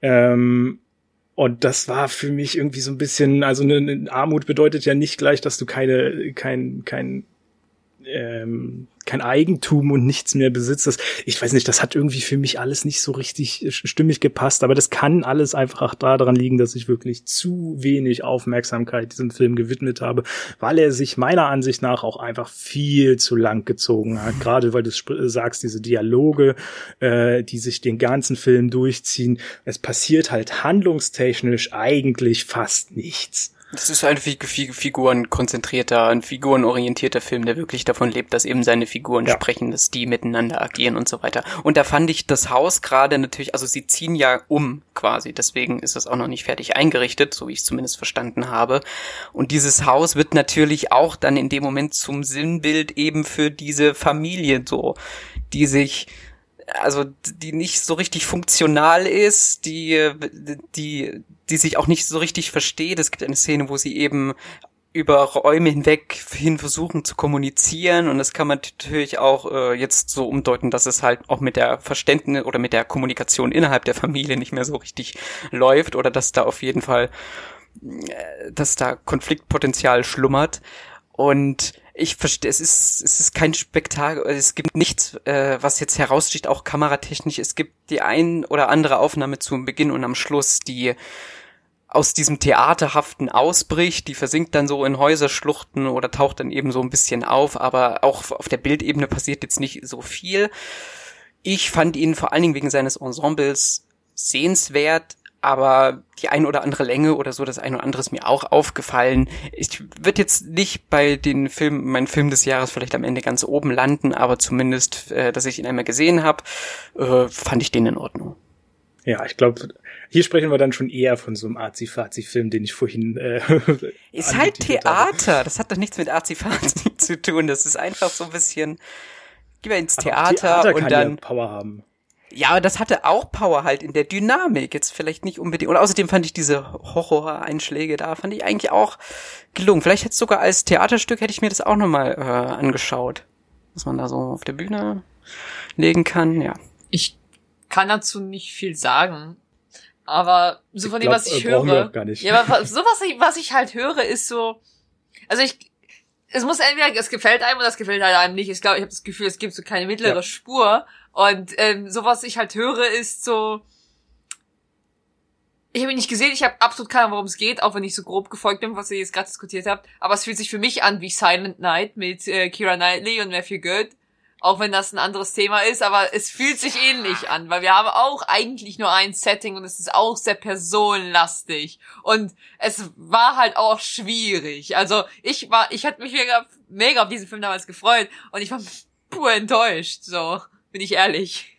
Ähm, und das war für mich irgendwie so ein bisschen, also eine, eine Armut bedeutet ja nicht gleich, dass du keine, kein, kein ähm, kein Eigentum und nichts mehr besitzt. Das, ich weiß nicht, das hat irgendwie für mich alles nicht so richtig stimmig gepasst, aber das kann alles einfach auch daran liegen, dass ich wirklich zu wenig Aufmerksamkeit diesem Film gewidmet habe, weil er sich meiner Ansicht nach auch einfach viel zu lang gezogen hat. Gerade weil du sagst, diese Dialoge, äh, die sich den ganzen Film durchziehen, es passiert halt handlungstechnisch eigentlich fast nichts. Das ist ein figurenkonzentrierter, ein figurenorientierter Film, der wirklich davon lebt, dass eben seine Figuren ja. sprechen, dass die miteinander agieren und so weiter. Und da fand ich das Haus gerade natürlich, also sie ziehen ja um quasi, deswegen ist es auch noch nicht fertig eingerichtet, so wie ich es zumindest verstanden habe. Und dieses Haus wird natürlich auch dann in dem Moment zum Sinnbild eben für diese Familie so, die sich also die nicht so richtig funktional ist, die die die sich auch nicht so richtig versteht. Es gibt eine Szene, wo sie eben über Räume hinweg hin versuchen zu kommunizieren und das kann man natürlich auch äh, jetzt so umdeuten, dass es halt auch mit der Verständnis oder mit der Kommunikation innerhalb der Familie nicht mehr so richtig läuft oder dass da auf jeden Fall, äh, dass da Konfliktpotenzial schlummert und ich verstehe, es ist, es ist kein Spektakel, es gibt nichts, äh, was jetzt heraussticht, auch kameratechnisch. Es gibt die ein oder andere Aufnahme zum Beginn und am Schluss, die aus diesem Theaterhaften ausbricht, die versinkt dann so in Häuserschluchten oder taucht dann eben so ein bisschen auf, aber auch auf der Bildebene passiert jetzt nicht so viel. Ich fand ihn vor allen Dingen wegen seines Ensembles sehenswert, aber die ein oder andere Länge oder so, das ein oder andere ist mir auch aufgefallen. Ich würde jetzt nicht bei den Filmen, mein Film des Jahres vielleicht am Ende ganz oben landen, aber zumindest, äh, dass ich ihn einmal gesehen habe, äh, fand ich den in Ordnung. Ja, ich glaube, hier sprechen wir dann schon eher von so einem Azi-Fazi-Film, den ich vorhin. Äh, ist halt Theater. Habe. Das hat doch nichts mit Azi-Fazi zu tun. Das ist einfach so ein bisschen. Geh mal ins Theater, Theater und dann. Ja Power haben. Ja, aber das hatte auch Power halt in der Dynamik. Jetzt vielleicht nicht unbedingt. Und außerdem fand ich diese Horror-Einschläge da, fand ich eigentlich auch gelungen. Vielleicht hätte sogar als Theaterstück hätte ich mir das auch nochmal äh, angeschaut. Was man da so auf der Bühne legen kann, ja. Ich kann dazu nicht viel sagen. Aber so von ich dem, was ich höre. Gar nicht. Ja, aber so was ich, was ich halt höre, ist so. Also ich, es muss entweder, es gefällt einem oder es gefällt halt einem nicht. Ich glaube, ich habe das Gefühl, es gibt so keine mittlere ja. Spur. Und ähm, so was ich halt höre, ist so. Ich habe ihn nicht gesehen, ich habe absolut keine Ahnung, worum es geht, auch wenn ich so grob gefolgt bin, was ihr jetzt gerade diskutiert habt. Aber es fühlt sich für mich an wie Silent Night mit äh, Kira Knightley und Matthew Good. Auch wenn das ein anderes Thema ist, aber es fühlt sich ähnlich an, weil wir haben auch eigentlich nur ein Setting und es ist auch sehr personenlastig. Und es war halt auch schwierig. Also ich war, ich hatte mich mega, mega auf diesen Film damals gefreut und ich war pur enttäuscht, so, bin ich ehrlich.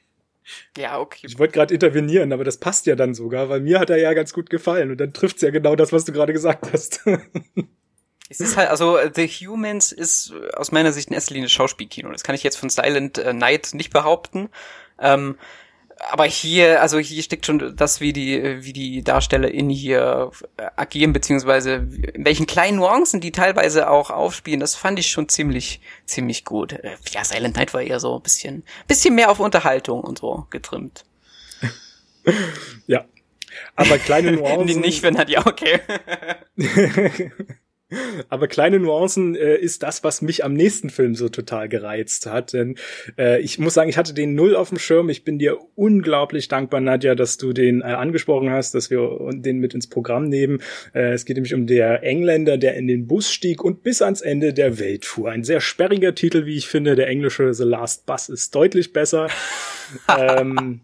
Ja, okay. Ich wollte gerade intervenieren, aber das passt ja dann sogar, weil mir hat er ja ganz gut gefallen und dann trifft's ja genau das, was du gerade gesagt hast. Es ist halt, also The Humans ist aus meiner Sicht in erster Linie Schauspielkino. Das kann ich jetzt von Silent äh, Night nicht behaupten. Ähm, aber hier, also hier steckt schon das, wie die, wie die Darsteller in hier äh, agieren, beziehungsweise in welchen kleinen Nuancen die teilweise auch aufspielen, das fand ich schon ziemlich, ziemlich gut. Ja, Silent Night war eher so ein bisschen, bisschen mehr auf Unterhaltung und so getrimmt. ja. Aber kleine Nuancen. nicht, wenn hat ja okay. Aber kleine Nuancen äh, ist das, was mich am nächsten Film so total gereizt hat. Denn äh, ich muss sagen, ich hatte den null auf dem Schirm. Ich bin dir unglaublich dankbar, Nadja, dass du den äh, angesprochen hast, dass wir den mit ins Programm nehmen. Äh, es geht nämlich um der Engländer, der in den Bus stieg und bis ans Ende der Welt fuhr. Ein sehr sperriger Titel, wie ich finde. Der englische The Last Bus ist deutlich besser. ähm,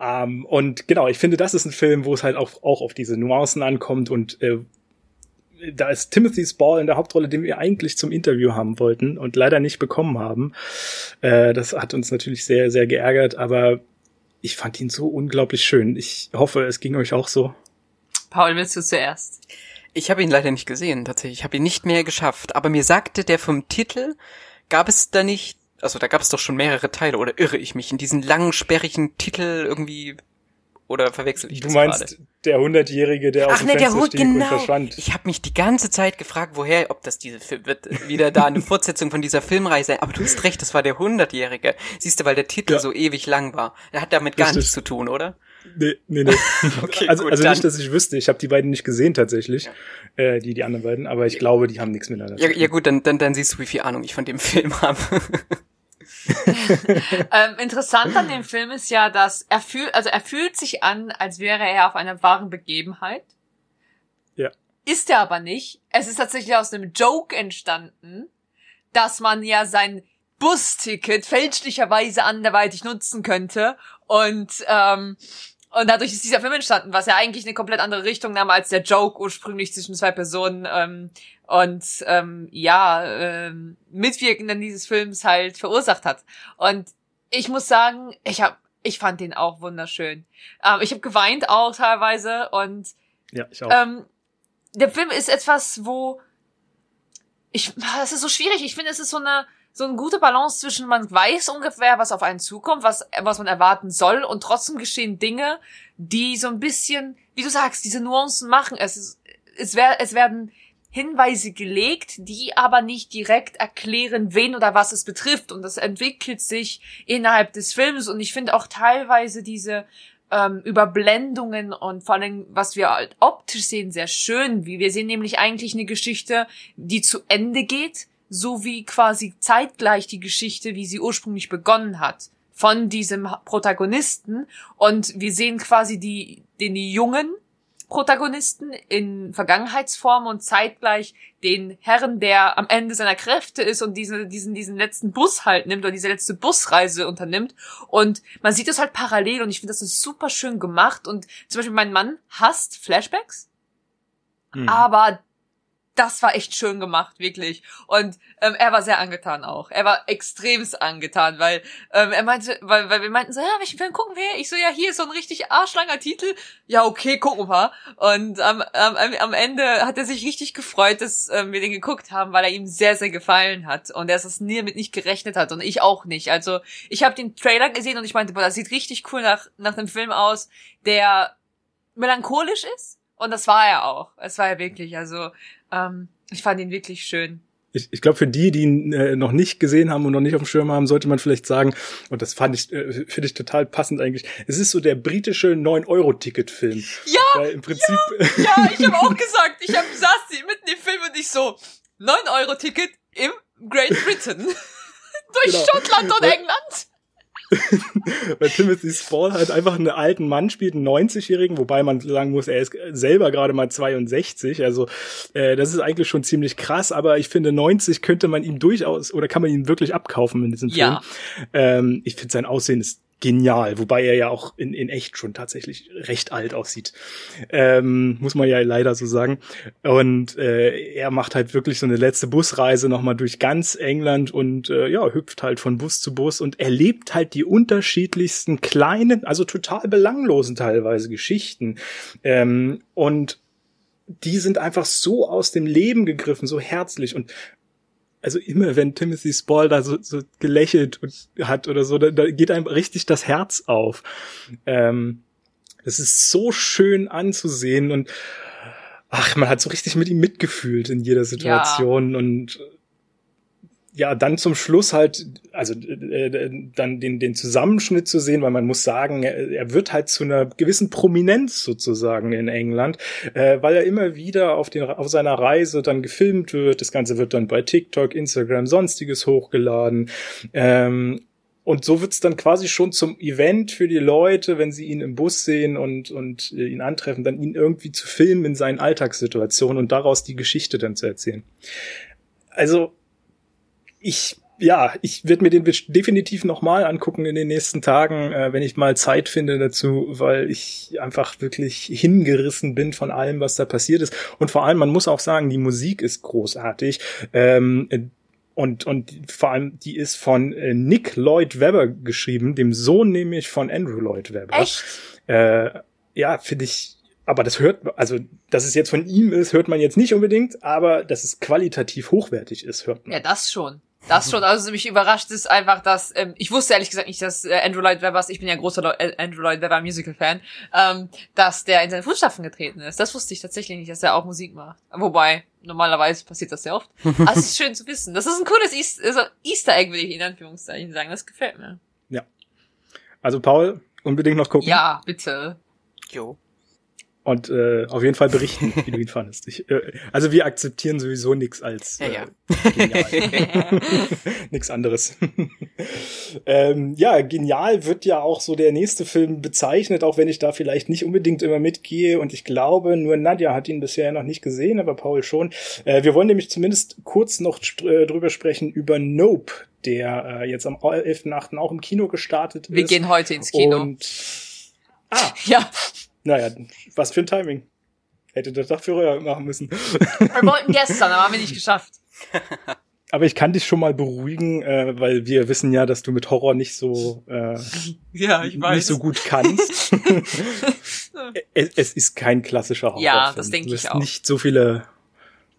ähm, und genau, ich finde, das ist ein Film, wo es halt auch, auch auf diese Nuancen ankommt und äh, da ist Timothy Spall in der Hauptrolle, den wir eigentlich zum Interview haben wollten und leider nicht bekommen haben. Äh, das hat uns natürlich sehr, sehr geärgert, aber ich fand ihn so unglaublich schön. Ich hoffe, es ging euch auch so. Paul, willst du zuerst? Ich habe ihn leider nicht gesehen, tatsächlich. Ich habe ihn nicht mehr geschafft. Aber mir sagte der vom Titel, gab es da nicht, also da gab es doch schon mehrere Teile, oder irre ich mich, in diesen langen, sperrigen Titel irgendwie oder verwechsel ich du das Du meinst grade? der hundertjährige, der Ach, aus dem ne, Fenster der stieg genau. und verschwand. Ich habe mich die ganze Zeit gefragt, woher, ob das diese Film wird wieder da eine Fortsetzung von dieser Filmreihe sein. Aber du hast recht, das war der hundertjährige. Siehst du, weil der Titel ja. so ewig lang war. Der hat damit gar Richtig. nichts zu tun, oder? Nee, nee, nee. okay, also gut, also nicht, dass ich wüsste. Ich habe die beiden nicht gesehen tatsächlich, ja. äh, die die anderen beiden. Aber ich glaube, die haben nichts miteinander. Ja, ja gut, dann, dann dann siehst du, wie viel Ahnung ich von dem Film habe. ähm, interessant an dem Film ist ja, dass er fühlt, also er fühlt sich an, als wäre er auf einer wahren Begebenheit. Ja. Ist er aber nicht. Es ist tatsächlich aus einem Joke entstanden, dass man ja sein Busticket fälschlicherweise anderweitig nutzen könnte und ähm, und dadurch ist dieser Film entstanden, was ja eigentlich eine komplett andere Richtung nahm als der Joke ursprünglich zwischen zwei Personen ähm, und ähm, ja, ähm, Mitwirkenden dieses Films halt verursacht hat. Und ich muss sagen, ich hab, ich fand den auch wunderschön. Ähm, ich habe geweint auch teilweise und ja, ich auch. Ähm, der Film ist etwas, wo ich, es ist so schwierig. Ich finde, es ist so eine so eine gute Balance zwischen man weiß ungefähr, was auf einen zukommt, was, was man erwarten soll und trotzdem geschehen Dinge, die so ein bisschen, wie du sagst, diese Nuancen machen. Es, ist, es, wer, es werden Hinweise gelegt, die aber nicht direkt erklären, wen oder was es betrifft. Und das entwickelt sich innerhalb des Films. Und ich finde auch teilweise diese ähm, Überblendungen und vor allem, was wir halt optisch sehen, sehr schön. Wie wir sehen nämlich eigentlich eine Geschichte, die zu Ende geht so wie quasi zeitgleich die Geschichte, wie sie ursprünglich begonnen hat, von diesem Protagonisten. Und wir sehen quasi die, den jungen Protagonisten in Vergangenheitsform und zeitgleich den Herren, der am Ende seiner Kräfte ist und diesen, diesen, diesen letzten Bus halt nimmt oder diese letzte Busreise unternimmt. Und man sieht das halt parallel und ich finde das ist super schön gemacht. Und zum Beispiel mein Mann hasst Flashbacks. Mhm. Aber das war echt schön gemacht, wirklich. Und ähm, er war sehr angetan auch. Er war extremst angetan, weil ähm, er meinte, weil, weil wir meinten so, ja, welchen Film gucken wir? Ich so, ja, hier ist so ein richtig arschlanger Titel. Ja, okay, gucken wir. Und ähm, am, am Ende hat er sich richtig gefreut, dass ähm, wir den geguckt haben, weil er ihm sehr, sehr gefallen hat. Und er es nie damit nicht gerechnet hat und ich auch nicht. Also ich habe den Trailer gesehen und ich meinte, boah, das sieht richtig cool nach, nach einem Film aus, der melancholisch ist. Und das war er auch. Es war er wirklich. Also ähm, ich fand ihn wirklich schön. Ich, ich glaube, für die, die ihn äh, noch nicht gesehen haben und noch nicht auf dem Schirm haben, sollte man vielleicht sagen, und das fand ich, äh, finde ich total passend eigentlich, es ist so der britische 9-Euro-Ticket-Film. Ja, Weil im Prinzip ja, ja ich habe auch gesagt, ich hab, saß mitten im Film und ich so, 9 Euro Ticket im Great Britain. Durch genau. Schottland und England. Weil Timothy Spall halt einfach einen alten Mann spielt, einen 90-Jährigen, wobei man sagen muss, er ist selber gerade mal 62. Also äh, das ist eigentlich schon ziemlich krass, aber ich finde, 90 könnte man ihm durchaus oder kann man ihn wirklich abkaufen in diesem Film. Ja. Ähm, ich finde sein Aussehen ist genial, wobei er ja auch in, in echt schon tatsächlich recht alt aussieht. Ähm, muss man ja leider so sagen. Und äh, er macht halt wirklich so eine letzte Busreise nochmal durch ganz England und äh, ja, hüpft halt von Bus zu Bus und erlebt halt die unterschiedlichsten kleinen, also total belanglosen teilweise Geschichten. Ähm, und die sind einfach so aus dem Leben gegriffen, so herzlich und also immer wenn Timothy Spall da so, so gelächelt hat oder so, da, da geht einem richtig das Herz auf. Ähm, das ist so schön anzusehen und ach, man hat so richtig mit ihm mitgefühlt in jeder Situation ja. und ja, dann zum Schluss halt, also äh, dann den, den Zusammenschnitt zu sehen, weil man muss sagen, er, er wird halt zu einer gewissen Prominenz sozusagen in England, äh, weil er immer wieder auf, den, auf seiner Reise dann gefilmt wird. Das Ganze wird dann bei TikTok, Instagram, sonstiges hochgeladen. Ähm, und so wird's dann quasi schon zum Event für die Leute, wenn sie ihn im Bus sehen und, und äh, ihn antreffen, dann ihn irgendwie zu filmen in seinen Alltagssituationen und daraus die Geschichte dann zu erzählen. Also ich ja, ich werde mir den definitiv nochmal angucken in den nächsten Tagen, äh, wenn ich mal Zeit finde dazu, weil ich einfach wirklich hingerissen bin von allem, was da passiert ist. Und vor allem, man muss auch sagen, die Musik ist großartig. Ähm, und, und vor allem, die ist von äh, Nick Lloyd Webber geschrieben, dem Sohn nämlich von Andrew Lloyd Webber. Echt? Äh, ja, finde ich aber das hört, also, dass es jetzt von ihm ist, hört man jetzt nicht unbedingt, aber dass es qualitativ hochwertig ist, hört man. Ja, das schon. Das schon, also mich überrascht ist einfach, dass ähm, ich wusste ehrlich gesagt nicht, dass äh, Andrew Lloyd Webber, ich bin ja großer äh, Andrew Lloyd Webber Musical Fan, ähm, dass der in seine Fußstapfen getreten ist. Das wusste ich tatsächlich nicht, dass er auch Musik macht. Wobei normalerweise passiert das sehr oft. Aber es ist schön zu wissen. Das ist ein cooles Easter, also Easter Egg, will ich in Anführungszeichen sagen. Das gefällt mir. Ja. Also Paul, unbedingt noch gucken. Ja, bitte. Jo und äh, auf jeden Fall berichten, wie du ihn fandest. Ich, äh, also wir akzeptieren sowieso nichts als äh, ja, ja. nichts anderes. ähm, ja, genial wird ja auch so der nächste Film bezeichnet, auch wenn ich da vielleicht nicht unbedingt immer mitgehe. Und ich glaube, nur Nadja hat ihn bisher noch nicht gesehen, aber Paul schon. Äh, wir wollen nämlich zumindest kurz noch äh, drüber sprechen über Nope, der äh, jetzt am 11.8. auch im Kino gestartet wir ist. Wir gehen heute ins Kino. Und Ah. Ja. Naja, was für ein Timing. Hätte das doch früher machen müssen. Wir wollten gestern, aber haben wir nicht geschafft. Aber ich kann dich schon mal beruhigen, äh, weil wir wissen ja, dass du mit Horror nicht so äh, ja, ich weiß. nicht so gut kannst. es, es, ist kein klassischer Horror. Ja, das denke ich auch. Nicht so viele,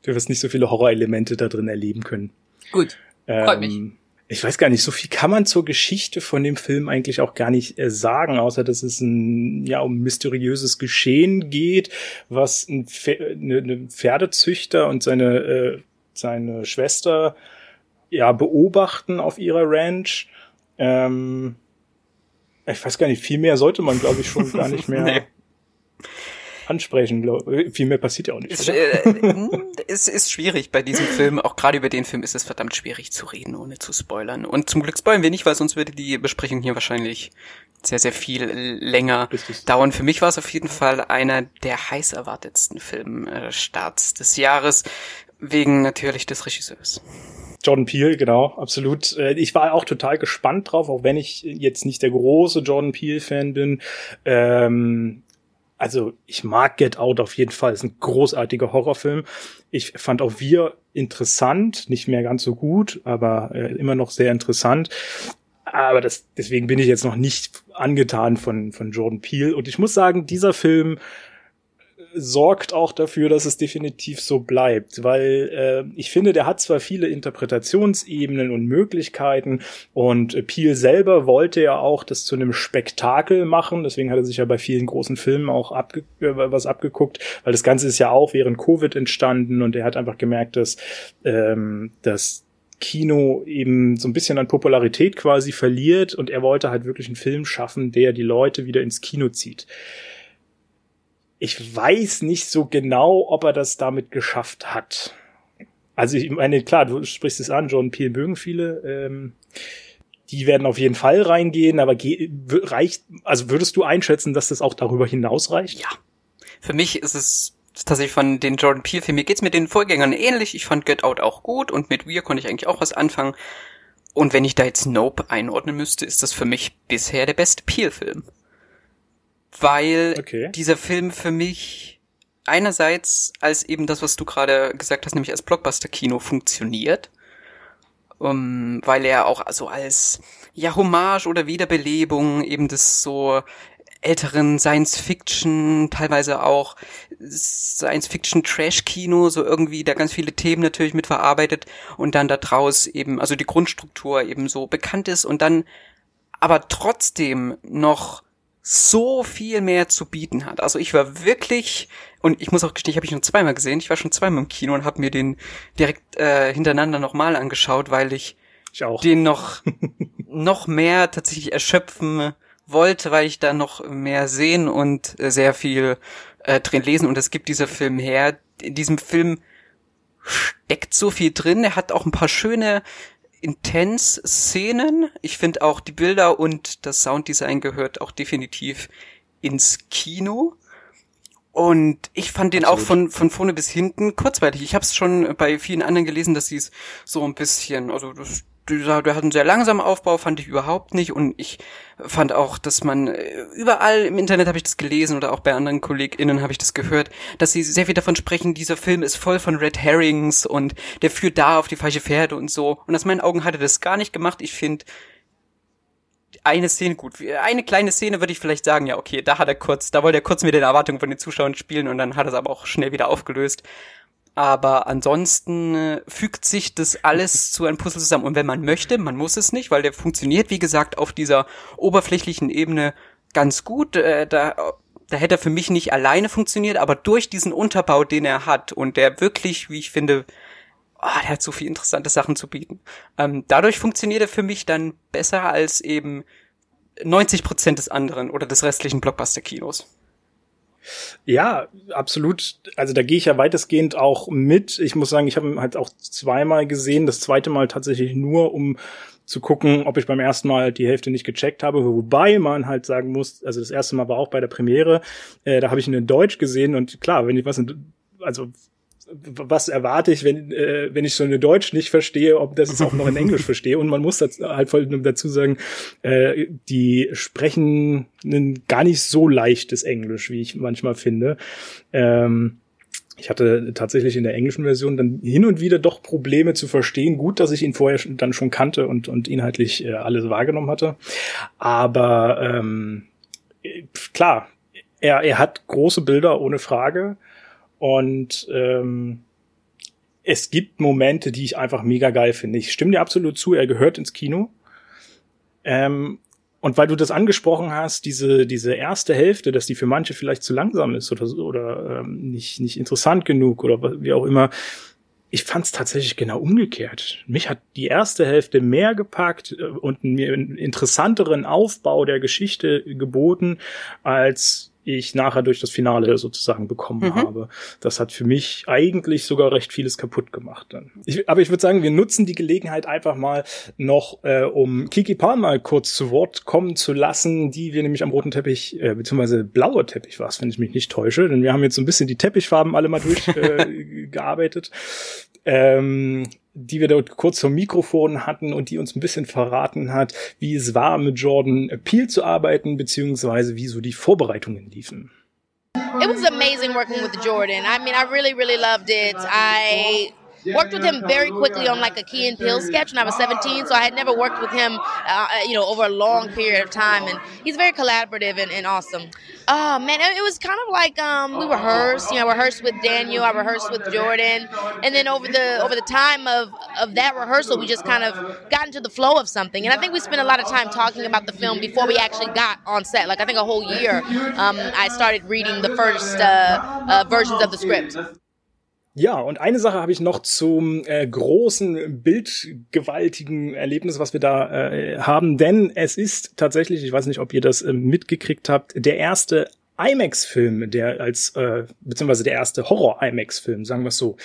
du wirst nicht so viele Horrorelemente da drin erleben können. Gut, freut ähm, mich ich weiß gar nicht, so viel kann man zur Geschichte von dem Film eigentlich auch gar nicht äh, sagen, außer dass es ein, ja, um mysteriöses Geschehen geht, was ein, Pfer ne, ne Pferdezüchter und seine, äh, seine Schwester ja beobachten auf ihrer Ranch. Ähm, ich weiß gar nicht, viel mehr sollte man, glaube ich, schon gar nicht mehr. Ansprechen. Viel mehr passiert ja auch nicht. Es, äh, hm, es ist schwierig bei diesem Film, auch gerade über den Film ist es verdammt schwierig zu reden, ohne zu spoilern. Und zum Glück spoilern wir nicht, weil sonst würde die Besprechung hier wahrscheinlich sehr, sehr viel länger dauern. Für mich war es auf jeden Fall einer der heiß erwartetsten Filmstarts des Jahres, wegen natürlich des Regisseurs. Jordan Peele, genau, absolut. Äh, ich war auch total gespannt drauf, auch wenn ich jetzt nicht der große Jordan Peele-Fan bin. Ähm, also ich mag Get Out auf jeden Fall. Ist ein großartiger Horrorfilm. Ich fand auch Wir interessant, nicht mehr ganz so gut, aber äh, immer noch sehr interessant. Aber das, deswegen bin ich jetzt noch nicht angetan von, von Jordan Peele. Und ich muss sagen, dieser Film sorgt auch dafür, dass es definitiv so bleibt, weil äh, ich finde, der hat zwar viele Interpretationsebenen und Möglichkeiten und Peel selber wollte ja auch das zu einem Spektakel machen, deswegen hat er sich ja bei vielen großen Filmen auch abge äh, was abgeguckt, weil das Ganze ist ja auch während Covid entstanden und er hat einfach gemerkt, dass ähm, dass Kino eben so ein bisschen an Popularität quasi verliert und er wollte halt wirklich einen Film schaffen, der die Leute wieder ins Kino zieht. Ich weiß nicht so genau, ob er das damit geschafft hat. Also ich meine, klar, du sprichst es an, John Peel mögen viele. Ähm, die werden auf jeden Fall reingehen, aber reicht, also würdest du einschätzen, dass das auch darüber hinaus reicht? Ja. Für mich ist es tatsächlich von den Jordan Peele-Filmen, mir geht's mit den Vorgängern ähnlich. Ich fand Get Out auch gut und mit Weir konnte ich eigentlich auch was anfangen. Und wenn ich da jetzt Nope einordnen müsste, ist das für mich bisher der beste Peel-Film. Weil okay. dieser Film für mich einerseits als eben das, was du gerade gesagt hast, nämlich als Blockbuster-Kino funktioniert, um, weil er auch so als ja Hommage oder Wiederbelebung eben das so älteren Science-Fiction, teilweise auch Science-Fiction-Trash-Kino, so irgendwie da ganz viele Themen natürlich mit verarbeitet und dann da draus eben, also die Grundstruktur eben so bekannt ist und dann aber trotzdem noch so viel mehr zu bieten hat. Also ich war wirklich und ich muss auch gestehen, ich habe ich nur zweimal gesehen. Ich war schon zweimal im Kino und habe mir den direkt äh, hintereinander nochmal angeschaut, weil ich, ich den noch noch mehr tatsächlich erschöpfen wollte, weil ich da noch mehr sehen und äh, sehr viel äh, drin lesen und es gibt dieser Film her. In diesem Film steckt so viel drin. Er hat auch ein paar schöne Intens-Szenen. Ich finde auch die Bilder und das Sounddesign gehört auch definitiv ins Kino. Und ich fand den Absolut. auch von, von vorne bis hinten kurzweilig. Ich habe es schon bei vielen anderen gelesen, dass sie es so ein bisschen, also das dieser, der hat einen sehr langsamen Aufbau, fand ich überhaupt nicht. Und ich fand auch, dass man äh, überall im Internet habe ich das gelesen oder auch bei anderen KollegInnen habe ich das gehört, dass sie sehr viel davon sprechen, dieser Film ist voll von Red Herrings und der führt da auf die falsche Pferde und so. Und aus meinen Augen hat er das gar nicht gemacht. Ich finde eine Szene gut. Eine kleine Szene würde ich vielleicht sagen, ja, okay, da hat er kurz, da wollte er kurz mit den Erwartungen von den Zuschauern spielen und dann hat er es aber auch schnell wieder aufgelöst. Aber ansonsten äh, fügt sich das alles zu einem Puzzle zusammen. Und wenn man möchte, man muss es nicht, weil der funktioniert, wie gesagt, auf dieser oberflächlichen Ebene ganz gut. Äh, da, da hätte er für mich nicht alleine funktioniert, aber durch diesen Unterbau, den er hat und der wirklich, wie ich finde, oh, der hat so viel interessante Sachen zu bieten. Ähm, dadurch funktioniert er für mich dann besser als eben 90 Prozent des anderen oder des restlichen Blockbuster-Kinos. Ja, absolut. Also da gehe ich ja weitestgehend auch mit. Ich muss sagen, ich habe ihn halt auch zweimal gesehen. Das zweite Mal tatsächlich nur, um zu gucken, ob ich beim ersten Mal die Hälfte nicht gecheckt habe, wobei man halt sagen muss, also das erste Mal war auch bei der Premiere, äh, da habe ich ihn in Deutsch gesehen und klar, wenn ich was in, also was erwarte ich, wenn, äh, wenn ich schon in Deutsch nicht verstehe, ob das es auch noch in Englisch verstehe. Und man muss das halt voll dazu sagen, äh, die sprechen ein gar nicht so leichtes Englisch, wie ich manchmal finde. Ähm, ich hatte tatsächlich in der englischen Version dann hin und wieder doch Probleme zu verstehen. Gut, dass ich ihn vorher dann schon kannte und, und inhaltlich äh, alles wahrgenommen hatte. Aber ähm, klar, er, er hat große Bilder ohne Frage. Und ähm, es gibt Momente, die ich einfach mega geil finde. Ich stimme dir absolut zu, er gehört ins Kino. Ähm, und weil du das angesprochen hast, diese, diese erste Hälfte, dass die für manche vielleicht zu langsam ist oder, oder ähm, nicht, nicht interessant genug oder wie auch immer, ich fand es tatsächlich genau umgekehrt. Mich hat die erste Hälfte mehr gepackt äh, und mir einen interessanteren Aufbau der Geschichte geboten als ich nachher durch das Finale sozusagen bekommen mhm. habe. Das hat für mich eigentlich sogar recht vieles kaputt gemacht dann. Ich, aber ich würde sagen, wir nutzen die Gelegenheit einfach mal noch, äh, um Kiki Palmer kurz zu Wort kommen zu lassen, die wir nämlich am roten Teppich, äh, beziehungsweise blauer Teppich war es, wenn ich mich nicht täusche, denn wir haben jetzt so ein bisschen die Teppichfarben alle mal durchgearbeitet. Äh, ähm, die wir dort kurz vom Mikrofon hatten und die uns ein bisschen verraten hat, wie es war, mit Jordan Peel zu arbeiten, beziehungsweise wie so die Vorbereitungen liefen. It was amazing working with Jordan. I mean, I really, really loved it. I worked with him very quickly on like a Key and Peele sketch when I was 17, so I had never worked with him, uh, you know, over a long period of time. And he's very collaborative and, and awesome. Oh man, it was kind of like um, we rehearsed. You know, rehearsed with Daniel, I rehearsed with Jordan, and then over the over the time of of that rehearsal, we just kind of got into the flow of something. And I think we spent a lot of time talking about the film before we actually got on set. Like I think a whole year, um, I started reading the first uh, uh, versions of the script. Ja, und eine Sache habe ich noch zum äh, großen, bildgewaltigen Erlebnis, was wir da äh, haben, denn es ist tatsächlich, ich weiß nicht, ob ihr das äh, mitgekriegt habt, der erste IMAX-Film, der als, äh, beziehungsweise der erste Horror-IMAX-Film, sagen wir es so.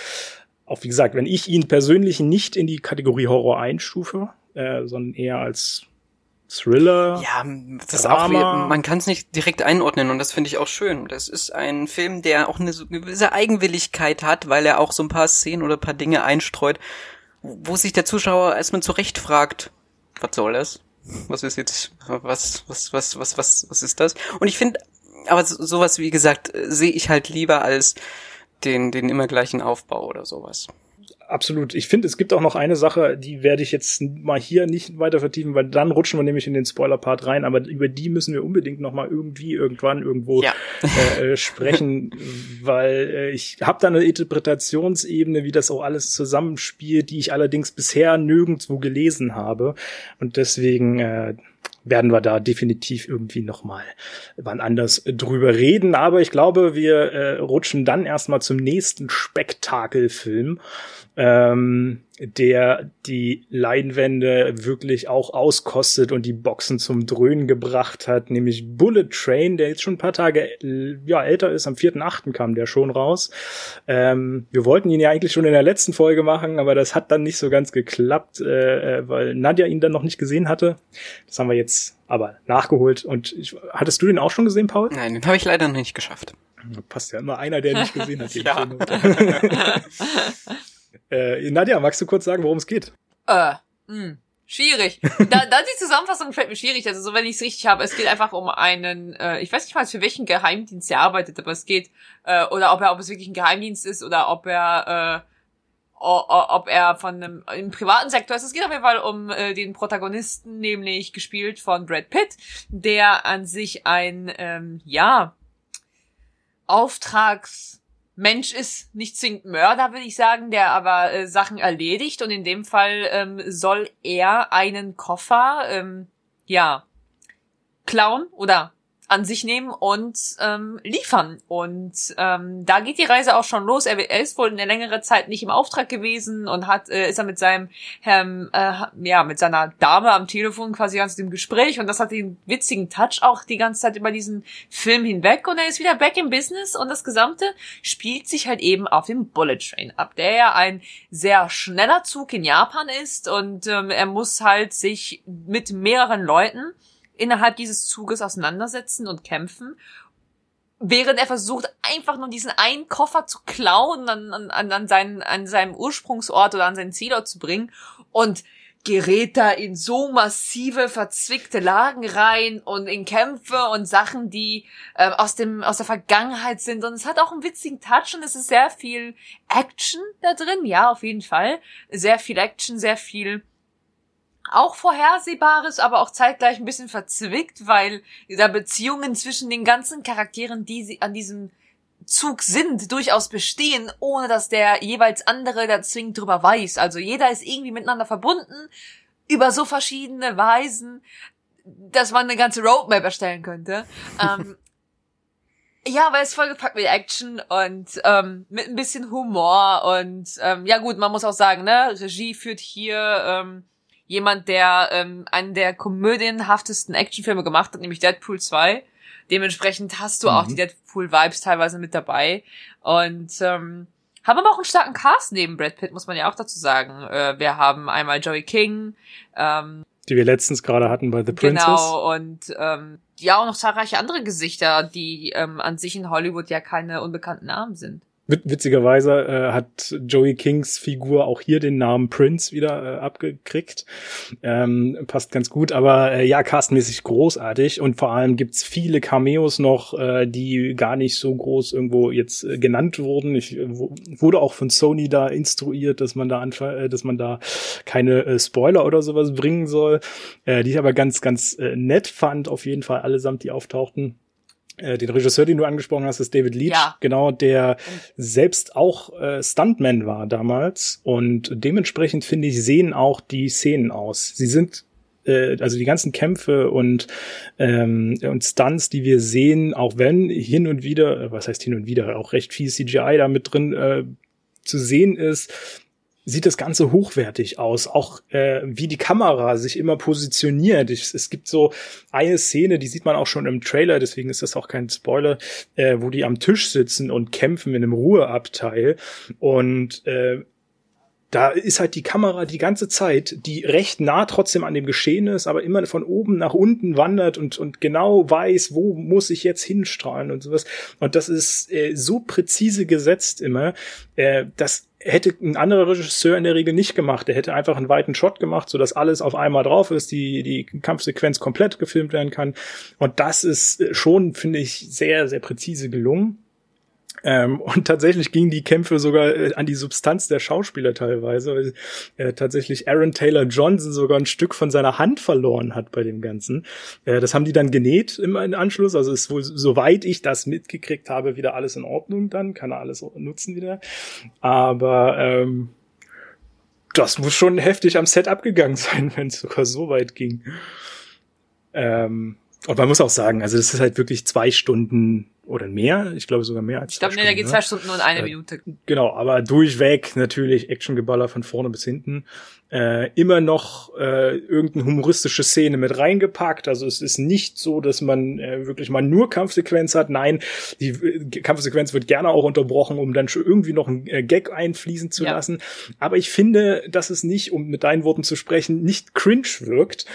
auch wie gesagt, wenn ich ihn persönlich nicht in die Kategorie Horror einstufe, äh, sondern eher als Thriller. Ja, das ist auch, man kann es nicht direkt einordnen und das finde ich auch schön. Das ist ein Film, der auch eine gewisse Eigenwilligkeit hat, weil er auch so ein paar Szenen oder ein paar Dinge einstreut, wo sich der Zuschauer erstmal zurecht fragt, was soll das? Was ist jetzt, was, was, was, was, was, was ist das? Und ich finde, aber sowas, wie gesagt, sehe ich halt lieber als den, den immer gleichen Aufbau oder sowas absolut. Ich finde, es gibt auch noch eine Sache, die werde ich jetzt mal hier nicht weiter vertiefen, weil dann rutschen wir nämlich in den Spoiler-Part rein, aber über die müssen wir unbedingt noch mal irgendwie irgendwann irgendwo ja. äh, äh sprechen, weil äh, ich habe da eine Interpretationsebene, wie das auch alles zusammenspielt, die ich allerdings bisher nirgendwo gelesen habe und deswegen äh, werden wir da definitiv irgendwie noch mal wann anders drüber reden. Aber ich glaube, wir äh, rutschen dann erstmal zum nächsten Spektakelfilm ähm, der die Leinwände wirklich auch auskostet und die Boxen zum Dröhnen gebracht hat, nämlich Bullet Train, der jetzt schon ein paar Tage ja, älter ist. Am 4.8. kam der schon raus. Ähm, wir wollten ihn ja eigentlich schon in der letzten Folge machen, aber das hat dann nicht so ganz geklappt, äh, äh weil Nadja ihn dann noch nicht gesehen hatte. Das haben wir jetzt aber nachgeholt. Und ich, hattest du den auch schon gesehen, Paul? Nein, den habe ich leider noch nicht geschafft. Passt ja immer einer, der nicht gesehen hat. ja. Äh, Nadja, magst du kurz sagen, worum es geht? Äh, mh, hm, schwierig. da, da die Zusammenfassung fällt mir schwierig. Also so, wenn ich es richtig habe, es geht einfach um einen, äh, ich weiß nicht mal, für welchen Geheimdienst er arbeitet, aber es geht, äh, oder ob er, ob es wirklich ein Geheimdienst ist oder ob er, äh, ob er von einem im privaten Sektor ist. Es geht auf jeden Fall um äh, den Protagonisten, nämlich gespielt von Brad Pitt, der an sich ein ähm, ja Auftrags Mensch ist nicht zwingend Mörder, würde ich sagen, der aber äh, Sachen erledigt. Und in dem Fall ähm, soll er einen Koffer, ähm, ja, klauen oder an sich nehmen und ähm, liefern. Und ähm, da geht die Reise auch schon los. Er, er ist wohl eine längere Zeit nicht im Auftrag gewesen und hat äh, ist er mit seinem ähm, äh, ja mit seiner Dame am Telefon quasi ganz im Gespräch und das hat den witzigen Touch auch die ganze Zeit über diesen Film hinweg und er ist wieder back im Business und das Gesamte spielt sich halt eben auf dem Bullet Train ab, der ja ein sehr schneller Zug in Japan ist und ähm, er muss halt sich mit mehreren Leuten innerhalb dieses Zuges auseinandersetzen und kämpfen, während er versucht, einfach nur diesen einen Koffer zu klauen, an, an, an, seinen, an seinem Ursprungsort oder an seinen Zielort zu bringen und gerät da in so massive, verzwickte Lagen rein und in Kämpfe und Sachen, die äh, aus dem aus der Vergangenheit sind. Und es hat auch einen witzigen Touch und es ist sehr viel Action da drin, ja, auf jeden Fall. Sehr viel Action, sehr viel auch Vorhersehbares, aber auch zeitgleich ein bisschen verzwickt, weil da Beziehungen zwischen den ganzen Charakteren, die sie an diesem Zug sind, durchaus bestehen, ohne dass der jeweils andere da zwingend drüber weiß. Also jeder ist irgendwie miteinander verbunden über so verschiedene Weisen, dass man eine ganze Roadmap erstellen könnte. ähm, ja, weil es vollgepackt mit Action und ähm, mit ein bisschen Humor und ähm, ja gut, man muss auch sagen, ne, Regie führt hier ähm, jemand, der ähm, einen der komödienhaftesten Actionfilme gemacht hat, nämlich Deadpool 2. Dementsprechend hast du mhm. auch die Deadpool-Vibes teilweise mit dabei. Und ähm, haben aber auch einen starken Cast neben Brad Pitt, muss man ja auch dazu sagen. Äh, wir haben einmal Joey King, ähm, die wir letztens gerade hatten bei The Princess. Genau, und ähm, ja, auch noch zahlreiche andere Gesichter, die ähm, an sich in Hollywood ja keine unbekannten Namen sind. Witzigerweise äh, hat Joey Kings Figur auch hier den Namen Prince wieder äh, abgekriegt. Ähm, passt ganz gut, aber äh, ja, castmäßig großartig und vor allem gibt's viele Cameos noch, äh, die gar nicht so groß irgendwo jetzt äh, genannt wurden. Ich äh, wurde auch von Sony da instruiert, dass man da äh, dass man da keine äh, Spoiler oder sowas bringen soll, äh, die ich aber ganz, ganz äh, nett fand, auf jeden Fall allesamt, die auftauchten. Äh, den Regisseur, den du angesprochen hast, ist David Leach, ja. genau, der selbst auch äh, Stuntman war damals und dementsprechend finde ich sehen auch die Szenen aus. Sie sind äh, also die ganzen Kämpfe und ähm, und Stunts, die wir sehen, auch wenn hin und wieder, äh, was heißt hin und wieder, auch recht viel CGI da mit drin äh, zu sehen ist, sieht das Ganze hochwertig aus. Auch äh, wie die Kamera sich immer positioniert. Ich, es gibt so eine Szene, die sieht man auch schon im Trailer, deswegen ist das auch kein Spoiler, äh, wo die am Tisch sitzen und kämpfen in einem Ruheabteil. Und äh, da ist halt die Kamera die ganze Zeit, die recht nah trotzdem an dem Geschehen ist, aber immer von oben nach unten wandert und, und genau weiß, wo muss ich jetzt hinstrahlen und sowas. Und das ist äh, so präzise gesetzt immer, äh, das hätte ein anderer Regisseur in der Regel nicht gemacht. Der hätte einfach einen weiten Shot gemacht, so dass alles auf einmal drauf ist, die, die Kampfsequenz komplett gefilmt werden kann. Und das ist schon, finde ich, sehr, sehr präzise gelungen. Ähm, und tatsächlich gingen die Kämpfe sogar äh, an die Substanz der Schauspieler teilweise, weil äh, tatsächlich Aaron Taylor Johnson sogar ein Stück von seiner Hand verloren hat bei dem Ganzen. Äh, das haben die dann genäht im, im Anschluss. Also ist wohl, soweit ich das mitgekriegt habe, wieder alles in Ordnung dann, kann er alles nutzen wieder. Aber ähm, das muss schon heftig am Set abgegangen sein, wenn es sogar so weit ging. Ähm, und man muss auch sagen, also das ist halt wirklich zwei Stunden oder mehr, ich glaube sogar mehr als Ich glaube, nee, da geht zwei Stunden und eine äh, Minute. Genau, aber durchweg natürlich Actiongeballer von vorne bis hinten. Äh, immer noch äh, irgendeine humoristische Szene mit reingepackt. Also es ist nicht so, dass man äh, wirklich mal nur Kampfsequenz hat. Nein, die äh, Kampfsequenz wird gerne auch unterbrochen, um dann schon irgendwie noch einen äh, Gag einfließen zu ja. lassen. Aber ich finde, dass es nicht, um mit deinen Worten zu sprechen, nicht cringe wirkt,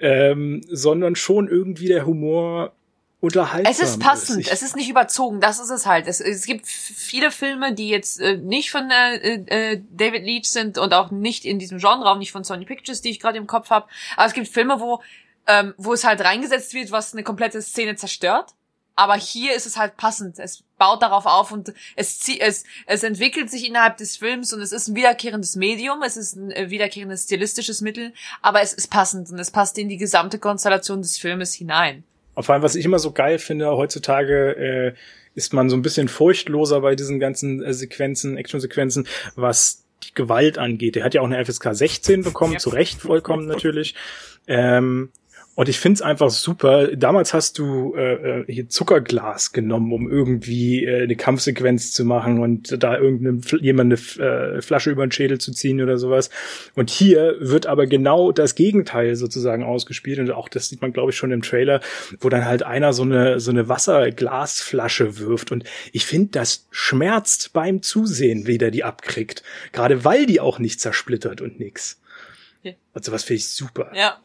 ähm, sondern schon irgendwie der Humor unterhaltsam Es ist passend, ist. es ist nicht überzogen, das ist es halt. Es, es gibt viele Filme, die jetzt äh, nicht von äh, äh, David Leach sind und auch nicht in diesem Genre, auch nicht von Sony Pictures, die ich gerade im Kopf habe. Aber es gibt Filme, wo ähm, wo es halt reingesetzt wird, was eine komplette Szene zerstört. Aber hier ist es halt passend. Es baut darauf auf und es, es, es entwickelt sich innerhalb des Films und es ist ein wiederkehrendes Medium, es ist ein äh, wiederkehrendes stilistisches Mittel, aber es ist passend und es passt in die gesamte Konstellation des Filmes hinein. Und vor allem, was ich immer so geil finde, heutzutage äh, ist man so ein bisschen furchtloser bei diesen ganzen äh, Sequenzen, Action-Sequenzen, was die Gewalt angeht. Der hat ja auch eine FSK 16 bekommen, ja. zu Recht vollkommen natürlich. Ähm, und ich find's einfach super. Damals hast du äh, äh, hier Zuckerglas genommen, um irgendwie äh, eine Kampfsequenz zu machen und da irgendeinem jemand eine äh, Flasche über den Schädel zu ziehen oder sowas. Und hier wird aber genau das Gegenteil sozusagen ausgespielt. Und auch das sieht man, glaube ich, schon im Trailer, wo dann halt einer so eine so eine Wasserglasflasche wirft. Und ich finde, das schmerzt beim Zusehen, wie der die abkriegt. Gerade weil die auch nicht zersplittert und nix. Also was finde ich super. Ja.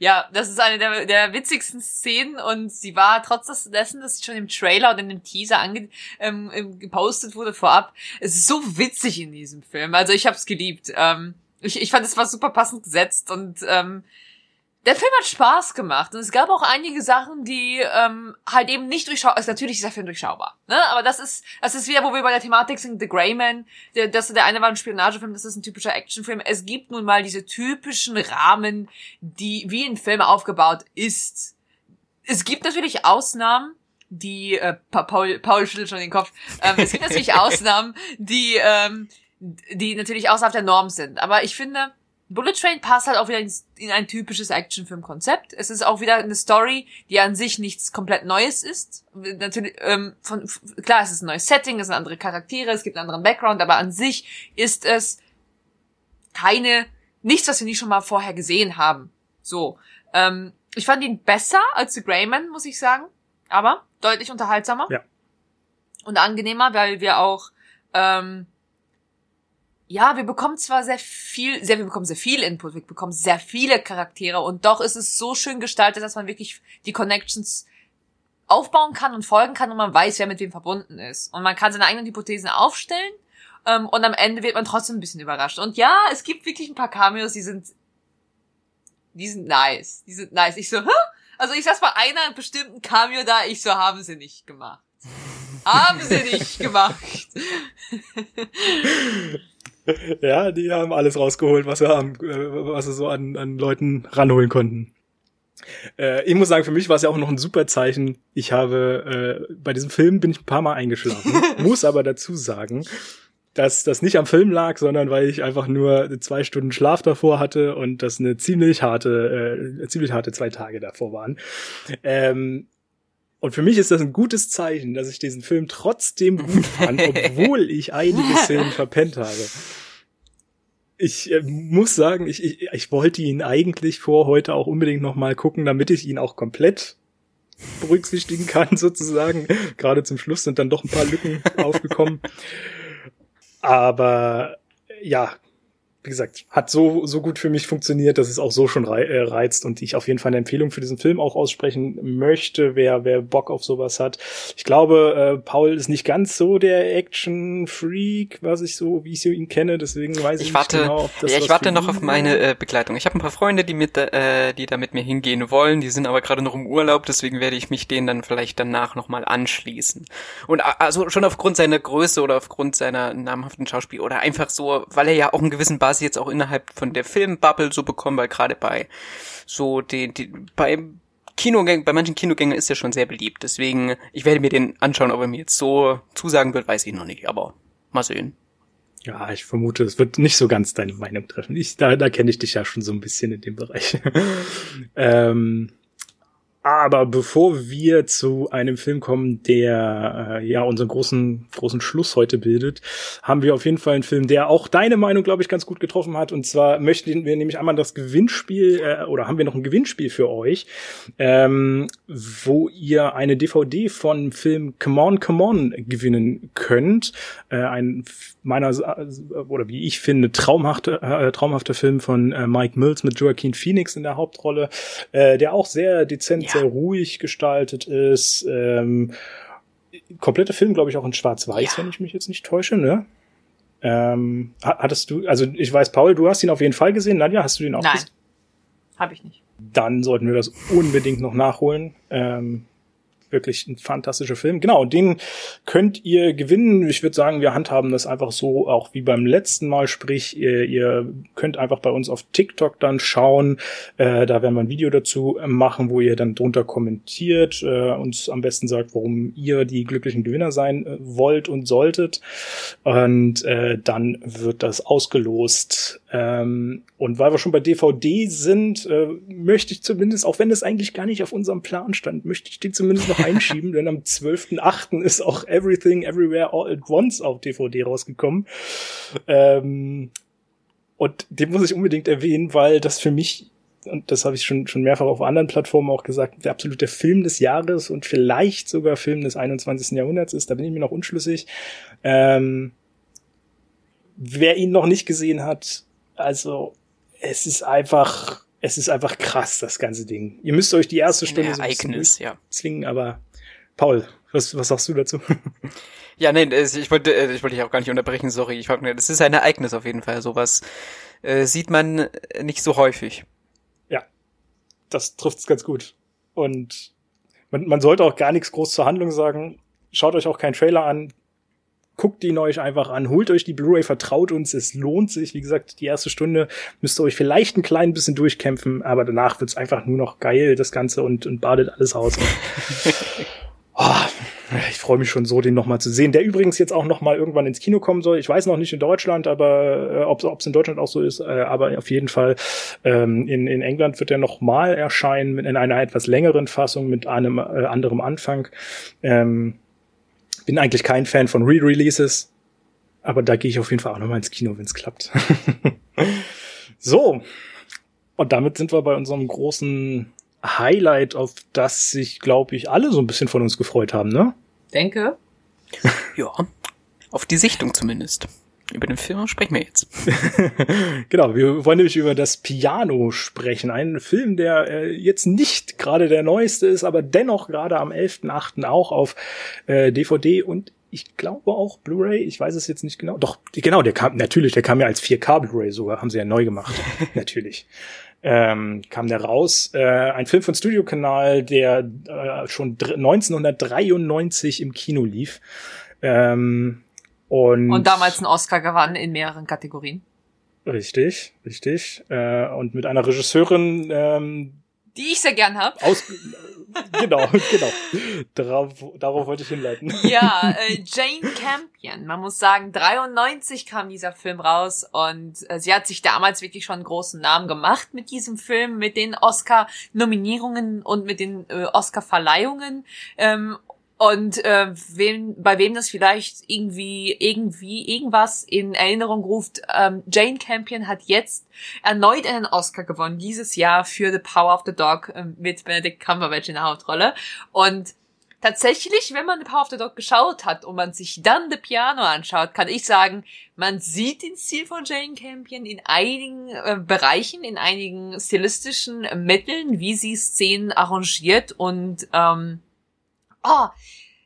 Ja, das ist eine der, der witzigsten Szenen und sie war trotz dessen, dass sie schon im Trailer und in dem Teaser ange, ähm, ähm, gepostet wurde vorab, es ist so witzig in diesem Film. Also ich habe es geliebt. Ähm, ich, ich fand, es war super passend gesetzt und ähm, der Film hat Spaß gemacht und es gab auch einige Sachen, die ähm, halt eben nicht durchschaubar. Also natürlich ist der Film durchschaubar, ne? Aber das ist, das ist wieder, wo wir bei der Thematik sind. The Grey Man, der, das, der eine war ein Spionagefilm, das ist ein typischer Actionfilm. Es gibt nun mal diese typischen Rahmen, die wie ein Film aufgebaut ist. Es gibt natürlich Ausnahmen, die äh, Paul, Paul schüttelt schon den Kopf. Ähm, es gibt natürlich Ausnahmen, die ähm, die natürlich außerhalb der Norm sind. Aber ich finde Bullet Train passt halt auch wieder in, in ein typisches Actionfilm-Konzept. Es ist auch wieder eine Story, die an sich nichts komplett Neues ist. Natürlich, ähm, von, klar, es ist ein neues Setting, es sind andere Charaktere, es gibt einen anderen Background, aber an sich ist es keine, nichts, was wir nicht schon mal vorher gesehen haben. So. Ähm, ich fand ihn besser als The Greyman, muss ich sagen. Aber deutlich unterhaltsamer. Ja. Und angenehmer, weil wir auch ähm, ja, wir bekommen zwar sehr viel, sehr, wir bekommen sehr viel Input, wir bekommen sehr viele Charaktere und doch ist es so schön gestaltet, dass man wirklich die Connections aufbauen kann und folgen kann und man weiß, wer mit wem verbunden ist. Und man kann seine eigenen Hypothesen aufstellen ähm, und am Ende wird man trotzdem ein bisschen überrascht. Und ja, es gibt wirklich ein paar Cameos, die sind, die sind nice, die sind nice. Ich so, Hä? also ich saß bei einer bestimmten Cameo da, ich so, haben sie nicht gemacht. haben sie nicht gemacht. ja, die haben alles rausgeholt, was sie haben, äh, was sie so an, an Leuten ranholen konnten. Äh, ich muss sagen, für mich war es ja auch noch ein super Zeichen. Ich habe äh, bei diesem Film bin ich ein paar Mal eingeschlafen, muss aber dazu sagen, dass das nicht am Film lag, sondern weil ich einfach nur zwei Stunden Schlaf davor hatte und das eine ziemlich harte, äh, ziemlich harte zwei Tage davor waren. Ähm, und für mich ist das ein gutes Zeichen, dass ich diesen Film trotzdem gut fand, obwohl ich einige Szenen verpennt habe. Ich äh, muss sagen, ich, ich, ich wollte ihn eigentlich vor heute auch unbedingt nochmal gucken, damit ich ihn auch komplett berücksichtigen kann, sozusagen. Gerade zum Schluss sind dann doch ein paar Lücken aufgekommen. Aber ja, wie gesagt, hat so, so gut für mich funktioniert, dass es auch so schon äh, reizt und ich auf jeden Fall eine Empfehlung für diesen Film auch aussprechen möchte, wer, wer Bock auf sowas hat. Ich glaube, äh, Paul ist nicht ganz so der Action-Freak, was ich so, wie ich ihn kenne, deswegen weiß ich, ich warte, nicht genau, ob das ja, Ich warte noch auf meine äh, Begleitung. Ich habe ein paar Freunde, die mit, äh, die da mit mir hingehen wollen, die sind aber gerade noch im Urlaub, deswegen werde ich mich denen dann vielleicht danach nochmal anschließen. Und also schon aufgrund seiner Größe oder aufgrund seiner namhaften Schauspiel oder einfach so, weil er ja auch einen gewissen quasi jetzt auch innerhalb von der Filmbubble so bekommen, weil gerade bei so die, die bei Kinogängern, bei manchen Kinogängern ist er schon sehr beliebt. Deswegen, ich werde mir den anschauen, ob er mir jetzt so zusagen wird, weiß ich noch nicht, aber mal sehen. Ja, ich vermute, es wird nicht so ganz deine Meinung treffen. Ich, da, da kenne ich dich ja schon so ein bisschen in dem Bereich. ähm, aber bevor wir zu einem Film kommen, der äh, ja unseren großen großen Schluss heute bildet, haben wir auf jeden Fall einen Film, der auch deine Meinung, glaube ich, ganz gut getroffen hat. Und zwar möchten wir nämlich einmal das Gewinnspiel äh, oder haben wir noch ein Gewinnspiel für euch, ähm, wo ihr eine DVD von Film Come On, Come On gewinnen könnt. Äh, ein meiner oder wie ich finde traumhafter äh, traumhafter Film von äh, Mike Mills mit Joaquin Phoenix in der Hauptrolle, äh, der auch sehr dezent sehr ruhig gestaltet ist. Ähm, kompletter Film, glaube ich, auch in Schwarz-Weiß, ja. wenn ich mich jetzt nicht täusche, ne? Ähm, hattest du, also ich weiß, Paul, du hast ihn auf jeden Fall gesehen. Nadja, hast du den auch Nein, gesehen? habe ich nicht. Dann sollten wir das unbedingt noch nachholen. Ähm, wirklich ein fantastischer Film. Genau, den könnt ihr gewinnen. Ich würde sagen, wir handhaben das einfach so, auch wie beim letzten Mal. Sprich, ihr, ihr könnt einfach bei uns auf TikTok dann schauen. Äh, da werden wir ein Video dazu machen, wo ihr dann drunter kommentiert, äh, uns am besten sagt, warum ihr die glücklichen Gewinner sein äh, wollt und solltet. Und äh, dann wird das ausgelost. Ähm, und weil wir schon bei DVD sind, äh, möchte ich zumindest, auch wenn das eigentlich gar nicht auf unserem Plan stand, möchte ich den zumindest noch einschieben, denn am 12.8. ist auch Everything Everywhere All at Once auf DVD rausgekommen. Ähm, und den muss ich unbedingt erwähnen, weil das für mich und das habe ich schon, schon mehrfach auf anderen Plattformen auch gesagt, der absolute Film des Jahres und vielleicht sogar Film des 21. Jahrhunderts ist. Da bin ich mir noch unschlüssig. Ähm, wer ihn noch nicht gesehen hat, also es ist einfach, es ist einfach krass, das ganze Ding. Ihr müsst euch die erste Stunde so Ereignis, ja. zwingen, aber Paul, was, was sagst du dazu? Ja, nee, ich wollte, äh, ich wollte dich auch gar nicht unterbrechen, sorry. Ich wollte, das ist ein Ereignis auf jeden Fall. Sowas äh, sieht man nicht so häufig. Ja, das trifft's ganz gut. Und man, man sollte auch gar nichts groß zur Handlung sagen. Schaut euch auch keinen Trailer an guckt ihn euch einfach an, holt euch die Blu-ray, vertraut uns, es lohnt sich. Wie gesagt, die erste Stunde müsst ihr euch vielleicht ein klein bisschen durchkämpfen, aber danach wird's einfach nur noch geil, das Ganze, und, und badet alles aus. oh, ich freue mich schon so, den nochmal zu sehen. Der übrigens jetzt auch nochmal irgendwann ins Kino kommen soll. Ich weiß noch nicht in Deutschland, aber äh, ob es in Deutschland auch so ist, äh, aber auf jeden Fall ähm, in, in England wird er nochmal erscheinen in einer etwas längeren Fassung mit einem äh, anderem Anfang. Ähm, bin eigentlich kein Fan von Re-Releases, aber da gehe ich auf jeden Fall auch nochmal ins Kino, wenn es klappt. so, und damit sind wir bei unserem großen Highlight, auf das sich, glaube ich, alle so ein bisschen von uns gefreut haben, ne? Denke. ja, auf die Sichtung zumindest. Über den Film sprechen wir jetzt. genau, wir wollen nämlich über das Piano sprechen. Ein Film, der äh, jetzt nicht gerade der neueste ist, aber dennoch gerade am 11.8. auch auf äh, DVD und ich glaube auch Blu-ray, ich weiß es jetzt nicht genau. Doch, genau, der kam, natürlich, der kam ja als 4K Blu-ray sogar, haben sie ja neu gemacht. natürlich. Ähm, kam der raus. Äh, ein Film von Studio Kanal, der äh, schon 1993 im Kino lief. Ähm, und, und damals einen Oscar gewann in mehreren Kategorien. Richtig, richtig. Äh, und mit einer Regisseurin, ähm, die ich sehr gern hab. Aus, genau, genau. Darauf, darauf wollte ich hinleiten. Ja, äh, Jane Campion. Man muss sagen, 93 kam dieser Film raus und äh, sie hat sich damals wirklich schon einen großen Namen gemacht mit diesem Film, mit den Oscar-Nominierungen und mit den äh, Oscar-Verleihungen. Ähm, und äh, wem, bei wem das vielleicht irgendwie, irgendwie, irgendwas in Erinnerung ruft, ähm, Jane Campion hat jetzt erneut einen Oscar gewonnen, dieses Jahr für The Power of the Dog äh, mit Benedict Cumberbatch in der Hauptrolle. Und tatsächlich, wenn man The Power of the Dog geschaut hat und man sich dann The Piano anschaut, kann ich sagen, man sieht den Stil von Jane Campion in einigen äh, Bereichen, in einigen stilistischen Mitteln, wie sie Szenen arrangiert und ähm, oh,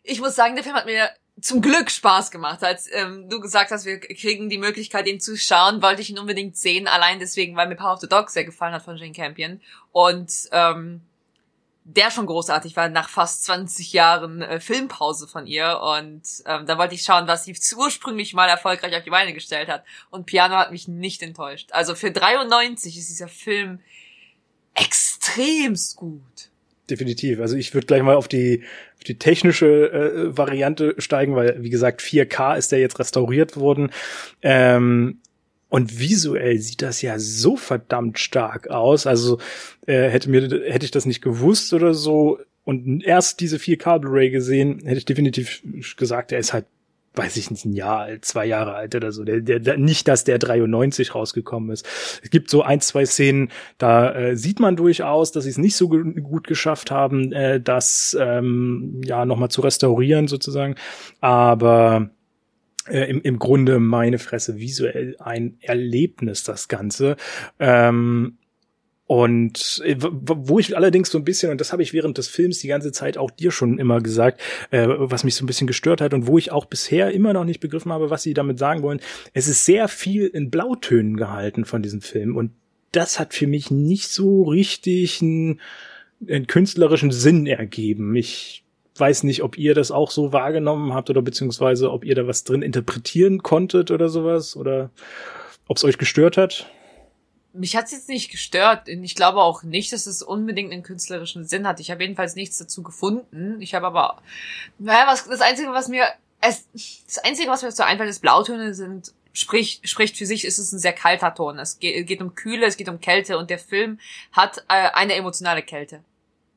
ich muss sagen, der Film hat mir zum Glück Spaß gemacht. Als ähm, du gesagt hast, wir kriegen die Möglichkeit, ihn zu schauen, wollte ich ihn unbedingt sehen. Allein deswegen, weil mir Power of the Dog sehr gefallen hat von Jane Campion. Und ähm, der schon großartig war nach fast 20 Jahren äh, Filmpause von ihr. Und ähm, da wollte ich schauen, was sie ursprünglich mal erfolgreich auf die Beine gestellt hat. Und Piano hat mich nicht enttäuscht. Also für 93 ist dieser Film extremst gut definitiv. Also ich würde gleich mal auf die, auf die technische äh, Variante steigen, weil, wie gesagt, 4K ist der jetzt restauriert worden. Ähm, und visuell sieht das ja so verdammt stark aus. Also äh, hätte mir hätte ich das nicht gewusst oder so und erst diese 4K Blu-ray gesehen, hätte ich definitiv gesagt, er ist halt weiß ich nicht, ein Jahr alt, zwei Jahre alt oder so. Der, der, nicht, dass der 93 rausgekommen ist. Es gibt so ein, zwei Szenen, da äh, sieht man durchaus, dass sie es nicht so gut geschafft haben, äh, das ähm, ja nochmal zu restaurieren sozusagen. Aber äh, im, im Grunde meine Fresse visuell ein Erlebnis, das Ganze. Ähm, und äh, wo ich allerdings so ein bisschen, und das habe ich während des Films die ganze Zeit auch dir schon immer gesagt, äh, was mich so ein bisschen gestört hat und wo ich auch bisher immer noch nicht begriffen habe, was sie damit sagen wollen, es ist sehr viel in Blautönen gehalten von diesem Film. Und das hat für mich nicht so richtig einen, einen künstlerischen Sinn ergeben. Ich weiß nicht, ob ihr das auch so wahrgenommen habt oder beziehungsweise ob ihr da was drin interpretieren konntet oder sowas oder ob es euch gestört hat mich hat's jetzt nicht gestört. Ich glaube auch nicht, dass es unbedingt einen künstlerischen Sinn hat. Ich habe jedenfalls nichts dazu gefunden. Ich habe aber, naja, was, das Einzige, was mir, es, das Einzige, was mir so einfällt, ist Blautöne sind, sprich, spricht für sich, ist es ein sehr kalter Ton. Es geht, geht um Kühle, es geht um Kälte und der Film hat äh, eine emotionale Kälte.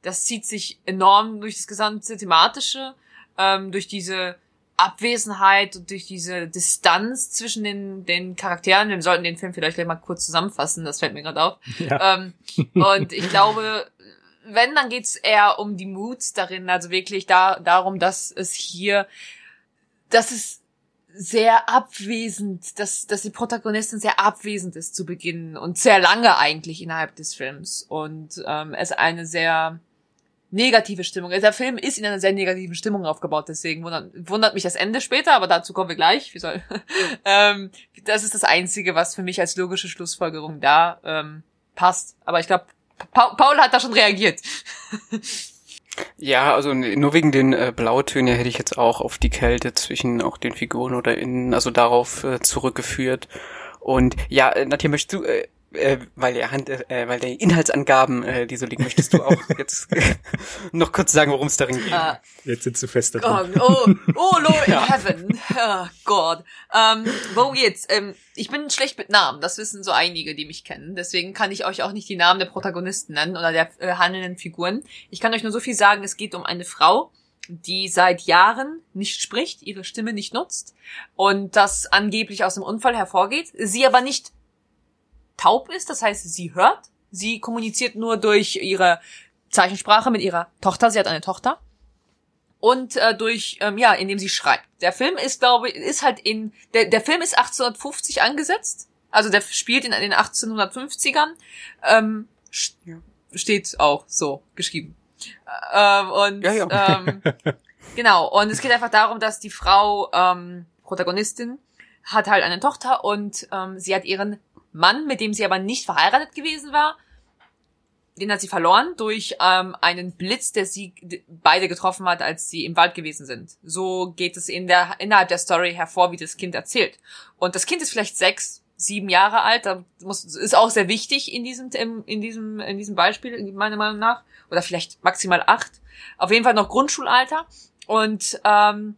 Das zieht sich enorm durch das gesamte Thematische, ähm, durch diese Abwesenheit und durch diese Distanz zwischen den, den Charakteren. Wir sollten den Film vielleicht gleich mal kurz zusammenfassen, das fällt mir gerade auf. Ja. Ähm, und ich glaube, wenn, dann geht's eher um die Moods darin, also wirklich da, darum, dass es hier, dass es sehr abwesend, dass, dass die Protagonistin sehr abwesend ist zu Beginn und sehr lange eigentlich innerhalb des Films und ähm, es eine sehr negative Stimmung. Der Film ist in einer sehr negativen Stimmung aufgebaut, deswegen wundert, wundert mich das Ende später, aber dazu kommen wir gleich. Wie soll, ähm, das ist das Einzige, was für mich als logische Schlussfolgerung da ähm, passt. Aber ich glaube, pa Paul hat da schon reagiert. Ja, also nur wegen den äh, Blautönen hätte ich jetzt auch auf die Kälte zwischen auch den Figuren oder innen, also darauf äh, zurückgeführt. Und ja, äh, Nadja, möchtest du äh, äh, weil der Hand, äh, weil der Inhaltsangaben, äh, die so liegen, möchtest du auch jetzt noch kurz sagen, worum es darin geht? Uh, jetzt sitzt du fest da drin. Oh, oh, Lord in Heaven. Oh Gott. Ähm, worum geht's? Ähm, ich bin schlecht mit Namen, das wissen so einige, die mich kennen. Deswegen kann ich euch auch nicht die Namen der Protagonisten nennen oder der äh, handelnden Figuren. Ich kann euch nur so viel sagen, es geht um eine Frau, die seit Jahren nicht spricht, ihre Stimme nicht nutzt und das angeblich aus dem Unfall hervorgeht, sie aber nicht taub ist, das heißt, sie hört. Sie kommuniziert nur durch ihre Zeichensprache mit ihrer Tochter. Sie hat eine Tochter. Und äh, durch, ähm, ja, indem sie schreibt. Der Film ist, glaube ich, ist halt in, der, der Film ist 1850 angesetzt. Also der spielt in den 1850ern. Ähm, ja. Steht auch so geschrieben. Ähm, und ja, ja. Ähm, genau. Und es geht einfach darum, dass die Frau ähm, Protagonistin hat halt eine Tochter und ähm, sie hat ihren Mann, mit dem sie aber nicht verheiratet gewesen war, den hat sie verloren durch ähm, einen Blitz, der sie beide getroffen hat, als sie im Wald gewesen sind. So geht es in der, innerhalb der Story hervor, wie das Kind erzählt. Und das Kind ist vielleicht sechs, sieben Jahre alt, da muss, ist auch sehr wichtig in diesem, in diesem, in diesem Beispiel, meiner Meinung nach. Oder vielleicht maximal acht. Auf jeden Fall noch Grundschulalter. Und ähm,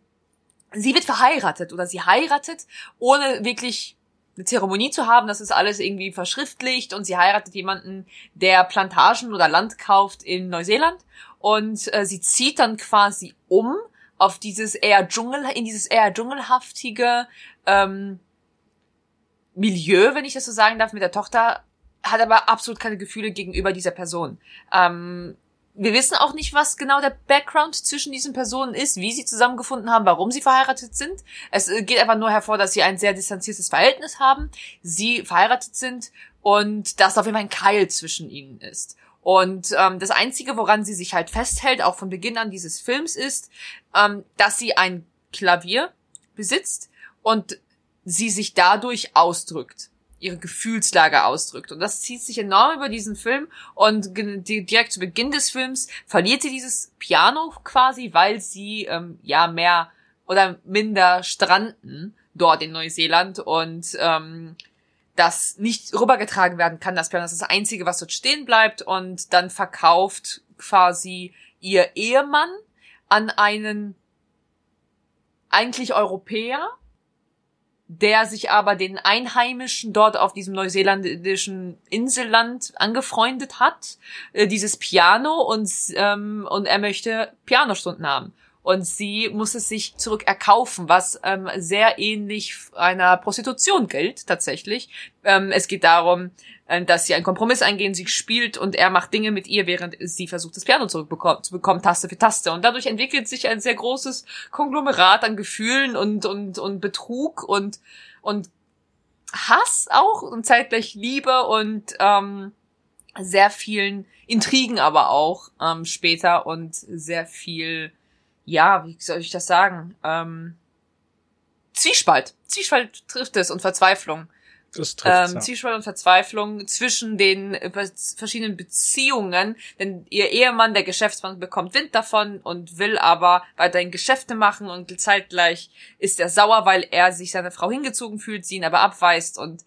sie wird verheiratet oder sie heiratet, ohne wirklich eine Zeremonie zu haben, das ist alles irgendwie verschriftlicht und sie heiratet jemanden, der Plantagen oder Land kauft in Neuseeland und äh, sie zieht dann quasi um auf dieses eher Dschungel, in dieses eher dschungelhaftige ähm, Milieu, wenn ich das so sagen darf, mit der Tochter, hat aber absolut keine Gefühle gegenüber dieser Person. Ähm, wir wissen auch nicht, was genau der Background zwischen diesen Personen ist, wie sie zusammengefunden haben, warum sie verheiratet sind. Es äh, geht einfach nur hervor, dass sie ein sehr distanziertes Verhältnis haben, sie verheiratet sind und dass auf jeden Fall ein Keil zwischen ihnen ist. Und ähm, das Einzige, woran sie sich halt festhält, auch von Beginn an dieses Films, ist, ähm, dass sie ein Klavier besitzt und sie sich dadurch ausdrückt ihre Gefühlslage ausdrückt. Und das zieht sich enorm über diesen Film. Und direkt zu Beginn des Films verliert sie dieses Piano quasi, weil sie ähm, ja mehr oder minder stranden dort in Neuseeland und ähm, das nicht rübergetragen werden kann, das Piano. Ist das Einzige, was dort stehen bleibt. Und dann verkauft quasi ihr Ehemann an einen eigentlich Europäer, der sich aber den Einheimischen dort auf diesem neuseeländischen Inselland angefreundet hat, äh, dieses Piano und, ähm, und er möchte Pianostunden haben. Und sie muss es sich zurück erkaufen, was ähm, sehr ähnlich einer Prostitution gilt tatsächlich. Ähm, es geht darum, äh, dass sie einen Kompromiss eingehen, sie spielt und er macht Dinge mit ihr, während sie versucht, das Piano zurückzubekommen, zu bekommen, Taste für Taste. Und dadurch entwickelt sich ein sehr großes Konglomerat an Gefühlen und, und, und Betrug und, und Hass auch und zeitgleich Liebe und ähm, sehr vielen Intrigen aber auch ähm, später und sehr viel, ja, wie soll ich das sagen? Ähm, Zwiespalt. Zwiespalt trifft es und Verzweiflung. Das trifft ähm, ja. Zwiespalt und Verzweiflung zwischen den äh, verschiedenen Beziehungen, denn ihr Ehemann, der Geschäftsmann, bekommt Wind davon und will aber weiterhin Geschäfte machen und zeitgleich ist er sauer, weil er sich seiner Frau hingezogen fühlt, sie ihn aber abweist und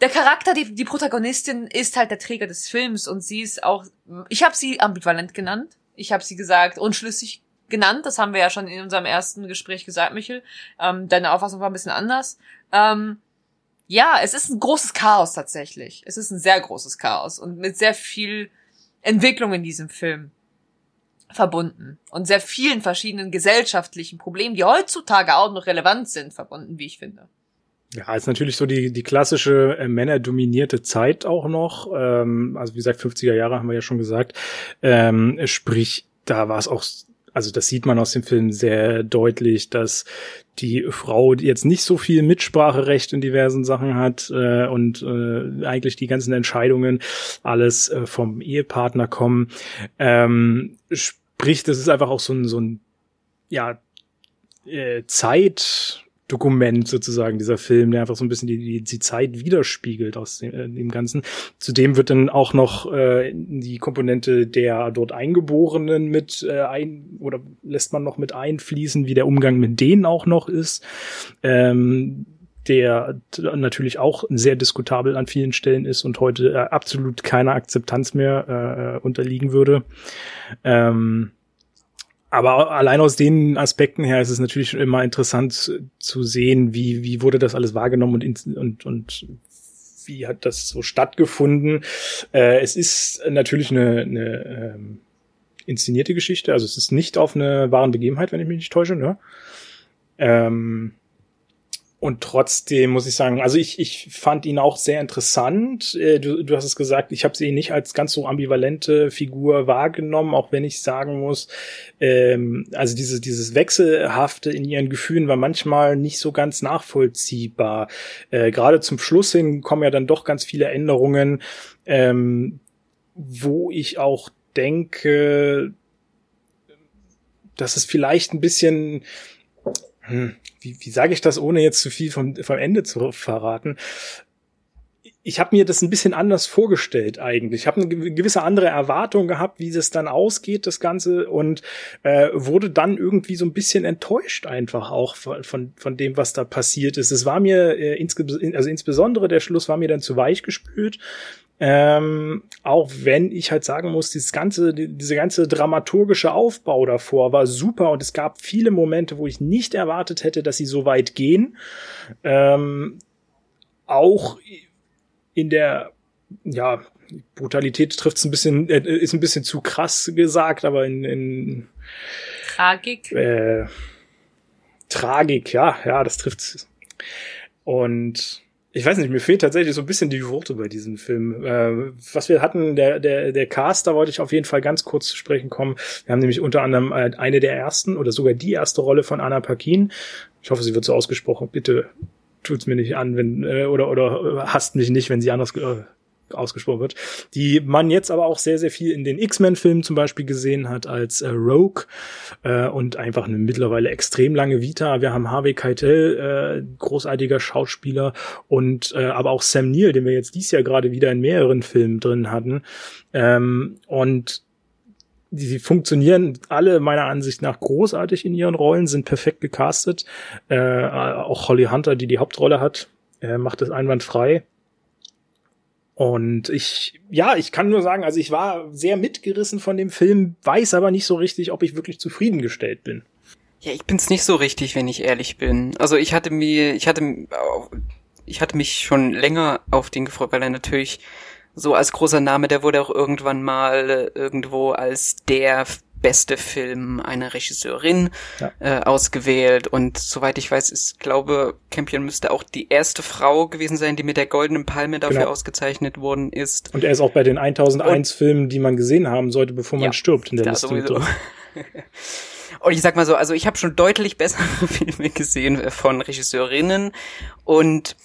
der Charakter, die, die Protagonistin, ist halt der Träger des Films und sie ist auch, ich habe sie ambivalent genannt, ich habe sie gesagt unschlüssig genannt, das haben wir ja schon in unserem ersten Gespräch gesagt, Michel. Ähm, deine Auffassung war ein bisschen anders. Ähm, ja, es ist ein großes Chaos tatsächlich. Es ist ein sehr großes Chaos und mit sehr viel Entwicklung in diesem Film verbunden und sehr vielen verschiedenen gesellschaftlichen Problemen, die heutzutage auch noch relevant sind, verbunden, wie ich finde. Ja, ist natürlich so die, die klassische äh, männerdominierte Zeit auch noch. Ähm, also wie gesagt, 50er Jahre haben wir ja schon gesagt. Ähm, sprich, da war es auch also das sieht man aus dem Film sehr deutlich, dass die Frau jetzt nicht so viel Mitspracherecht in diversen Sachen hat äh, und äh, eigentlich die ganzen Entscheidungen alles äh, vom Ehepartner kommen. Ähm, sprich, das ist einfach auch so ein, so ein ja, äh, Zeit Dokument sozusagen, dieser Film, der einfach so ein bisschen die, die, die Zeit widerspiegelt aus dem, äh, dem Ganzen. Zudem wird dann auch noch äh, die Komponente der dort Eingeborenen mit äh, ein oder lässt man noch mit einfließen, wie der Umgang mit denen auch noch ist. Ähm, der natürlich auch sehr diskutabel an vielen Stellen ist und heute äh, absolut keiner Akzeptanz mehr äh, unterliegen würde. Ähm, aber allein aus den Aspekten her ist es natürlich immer interessant zu sehen, wie, wie wurde das alles wahrgenommen und, und, und wie hat das so stattgefunden. Äh, es ist natürlich eine, eine ähm, inszenierte Geschichte, also es ist nicht auf eine wahren Begebenheit, wenn ich mich nicht täusche. Ne? Ähm, und trotzdem muss ich sagen, also ich, ich fand ihn auch sehr interessant. Äh, du, du hast es gesagt, ich habe sie nicht als ganz so ambivalente Figur wahrgenommen, auch wenn ich sagen muss, ähm, also dieses, dieses Wechselhafte in ihren Gefühlen war manchmal nicht so ganz nachvollziehbar. Äh, Gerade zum Schluss hin kommen ja dann doch ganz viele Änderungen, ähm, wo ich auch denke, dass es vielleicht ein bisschen hm, wie, wie sage ich das, ohne jetzt zu viel vom, vom Ende zu verraten? ich habe mir das ein bisschen anders vorgestellt eigentlich. Ich habe eine gewisse andere Erwartung gehabt, wie es dann ausgeht, das Ganze, und äh, wurde dann irgendwie so ein bisschen enttäuscht einfach auch von, von, von dem, was da passiert ist. Es war mir, äh, insge also insbesondere der Schluss war mir dann zu weich gespült. Ähm, auch wenn ich halt sagen muss, dieses ganze, diese ganze dramaturgische Aufbau davor war super und es gab viele Momente, wo ich nicht erwartet hätte, dass sie so weit gehen. Ähm, auch in der, ja, Brutalität trifft es ein bisschen, äh, ist ein bisschen zu krass gesagt, aber in, in Tragik. Äh, Tragik, ja, ja, das trifft's. Und ich weiß nicht, mir fehlt tatsächlich so ein bisschen die Worte bei diesem Film. Äh, was wir hatten, der, der, der Cast, da wollte ich auf jeden Fall ganz kurz zu sprechen kommen. Wir haben nämlich unter anderem äh, eine der ersten oder sogar die erste Rolle von Anna Paquin. Ich hoffe, sie wird so ausgesprochen. Bitte tut's mir nicht an, wenn, äh, oder, oder hasst mich nicht, wenn sie anders äh, ausgesprochen wird, die man jetzt aber auch sehr, sehr viel in den X-Men-Filmen zum Beispiel gesehen hat als äh, Rogue äh, und einfach eine mittlerweile extrem lange Vita. Wir haben Harvey Keitel, äh, großartiger Schauspieler und äh, aber auch Sam Neill, den wir jetzt dies Jahr gerade wieder in mehreren Filmen drin hatten. Ähm, und die funktionieren alle meiner Ansicht nach großartig in ihren Rollen, sind perfekt gecastet. Äh, auch Holly Hunter, die die Hauptrolle hat, äh, macht das einwandfrei. Und ich, ja, ich kann nur sagen, also ich war sehr mitgerissen von dem Film, weiß aber nicht so richtig, ob ich wirklich zufriedengestellt bin. Ja, ich bin's nicht so richtig, wenn ich ehrlich bin. Also ich hatte mir, ich hatte, ich hatte mich schon länger auf den gefreut, weil er natürlich so als großer Name, der wurde auch irgendwann mal irgendwo als der beste Film einer Regisseurin ja. äh, ausgewählt. Und soweit ich weiß, ist, glaube, Campion müsste auch die erste Frau gewesen sein, die mit der Goldenen Palme dafür genau. ausgezeichnet worden ist. Und er ist auch bei den 1001 Und, Filmen, die man gesehen haben sollte, bevor man ja, stirbt in der Liste. Sowieso. Und ich sag mal so, also ich habe schon deutlich bessere Filme gesehen von Regisseurinnen und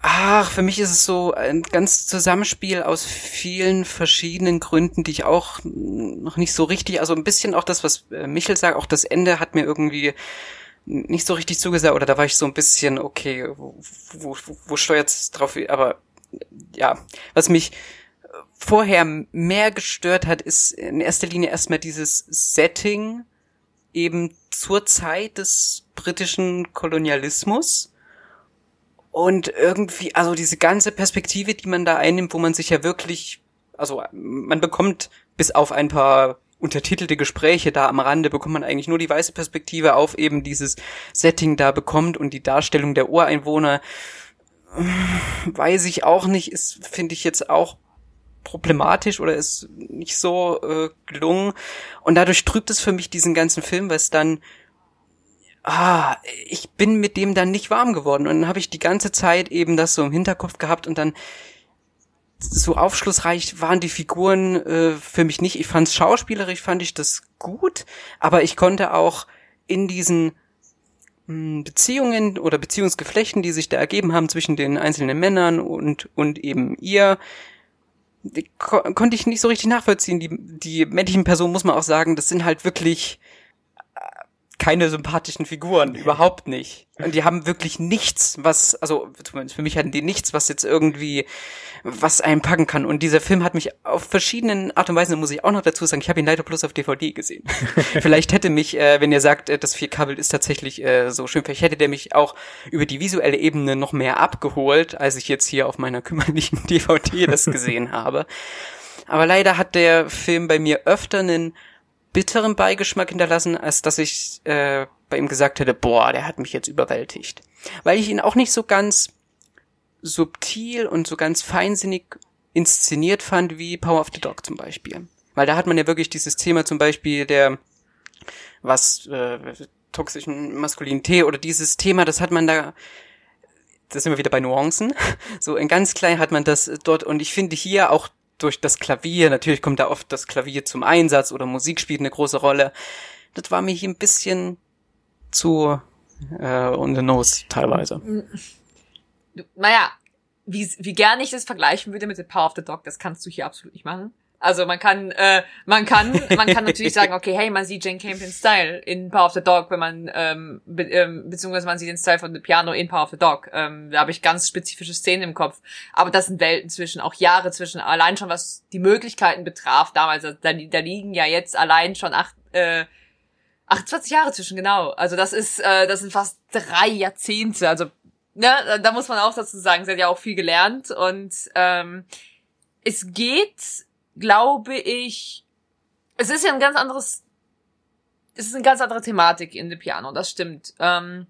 Ach, für mich ist es so ein ganz Zusammenspiel aus vielen verschiedenen Gründen, die ich auch noch nicht so richtig, also ein bisschen auch das, was äh, Michel sagt, auch das Ende hat mir irgendwie nicht so richtig zugesagt oder da war ich so ein bisschen, okay, wo, wo, wo steuert's drauf, aber ja, was mich vorher mehr gestört hat, ist in erster Linie erstmal dieses Setting eben zur Zeit des britischen Kolonialismus und irgendwie, also diese ganze Perspektive, die man da einnimmt, wo man sich ja wirklich, also man bekommt bis auf ein paar untertitelte Gespräche da am Rande bekommt man eigentlich nur die weiße Perspektive auf eben dieses Setting da bekommt und die Darstellung der Ureinwohner. Weiß ich auch nicht, ist finde ich jetzt auch problematisch oder ist nicht so äh, gelungen. Und dadurch trübt es für mich diesen ganzen Film, weil es dann ah, ich bin mit dem dann nicht warm geworden. Und dann habe ich die ganze Zeit eben das so im Hinterkopf gehabt und dann so aufschlussreich waren die Figuren äh, für mich nicht. Ich fand's schauspielerisch, fand ich das gut, aber ich konnte auch in diesen mh, hm, Beziehungen oder Beziehungsgeflechten, die sich da ergeben haben zwischen den einzelnen Männern und, und eben ihr, ko konnte ich nicht so richtig nachvollziehen. Die, die männlichen Personen, muss man auch sagen, das sind halt wirklich keine sympathischen Figuren, überhaupt nicht. Und die haben wirklich nichts, was, also zumindest für mich hatten die nichts, was jetzt irgendwie, was einen packen kann. Und dieser Film hat mich auf verschiedenen Art und Weisen, muss ich auch noch dazu sagen, ich habe ihn leider bloß auf DVD gesehen. vielleicht hätte mich, äh, wenn ihr sagt, äh, das 4K-Bild ist tatsächlich äh, so schön, vielleicht hätte der mich auch über die visuelle Ebene noch mehr abgeholt, als ich jetzt hier auf meiner kümmerlichen DVD das gesehen habe. Aber leider hat der Film bei mir öfter einen bitteren Beigeschmack hinterlassen, als dass ich äh, bei ihm gesagt hätte, boah, der hat mich jetzt überwältigt. Weil ich ihn auch nicht so ganz subtil und so ganz feinsinnig inszeniert fand wie Power of the Dog zum Beispiel. Weil da hat man ja wirklich dieses Thema zum Beispiel der was äh, toxischen Maskulinität oder dieses Thema, das hat man da das sind wir wieder bei Nuancen. So in ganz klein hat man das dort und ich finde hier auch durch das Klavier, natürlich kommt da oft das Klavier zum Einsatz oder Musik spielt eine große Rolle. Das war mir hier ein bisschen zu äh, on the nose teilweise. Naja, wie, wie gern ich das vergleichen würde mit The Power of the Dog, das kannst du hier absolut nicht machen. Also man kann, äh, man kann, man kann natürlich sagen, okay, hey, man sieht Jane Campions Style in Power of the Dog, wenn man, ähm, be ähm, beziehungsweise man sieht den Style von The Piano in Power of the Dog. Ähm, da habe ich ganz spezifische Szenen im Kopf. Aber das sind Welten zwischen, auch Jahre zwischen, allein schon was die Möglichkeiten betraf damals. Also da, da liegen ja jetzt allein schon acht, äh, 28 Jahre zwischen, genau. Also das ist, äh, das sind fast drei Jahrzehnte. Also, ne, da muss man auch dazu sagen, sie hat ja auch viel gelernt und ähm, es geht glaube ich, es ist ja ein ganz anderes, es ist eine ganz andere Thematik in The Piano, das stimmt. Ähm,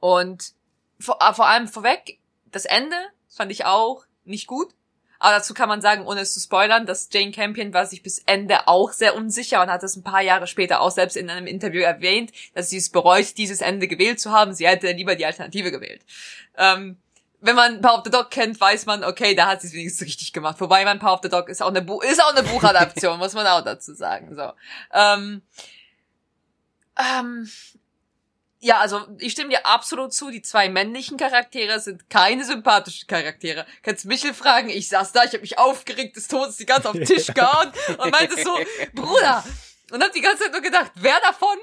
und vor, äh, vor allem vorweg, das Ende fand ich auch nicht gut. Aber dazu kann man sagen, ohne es zu spoilern, dass Jane Campion war sich bis Ende auch sehr unsicher und hat es ein paar Jahre später auch selbst in einem Interview erwähnt, dass sie es bereut, dieses Ende gewählt zu haben. Sie hätte lieber die Alternative gewählt. Ähm, wenn man Power of the Dog kennt, weiß man, okay, da hat sie es wenigstens richtig gemacht. Wobei man Power of the Dog ist auch eine, Bu ist auch eine Buchadaption, muss man auch dazu sagen. So. Ähm, ähm, ja, also ich stimme dir absolut zu. Die zwei männlichen Charaktere sind keine sympathischen Charaktere. Kannst Michel fragen, ich saß da, ich habe mich aufgeregt des Todes die ganze auf den Tisch gehauen und meinte so, Bruder. Und hab die ganze Zeit nur gedacht, wer davon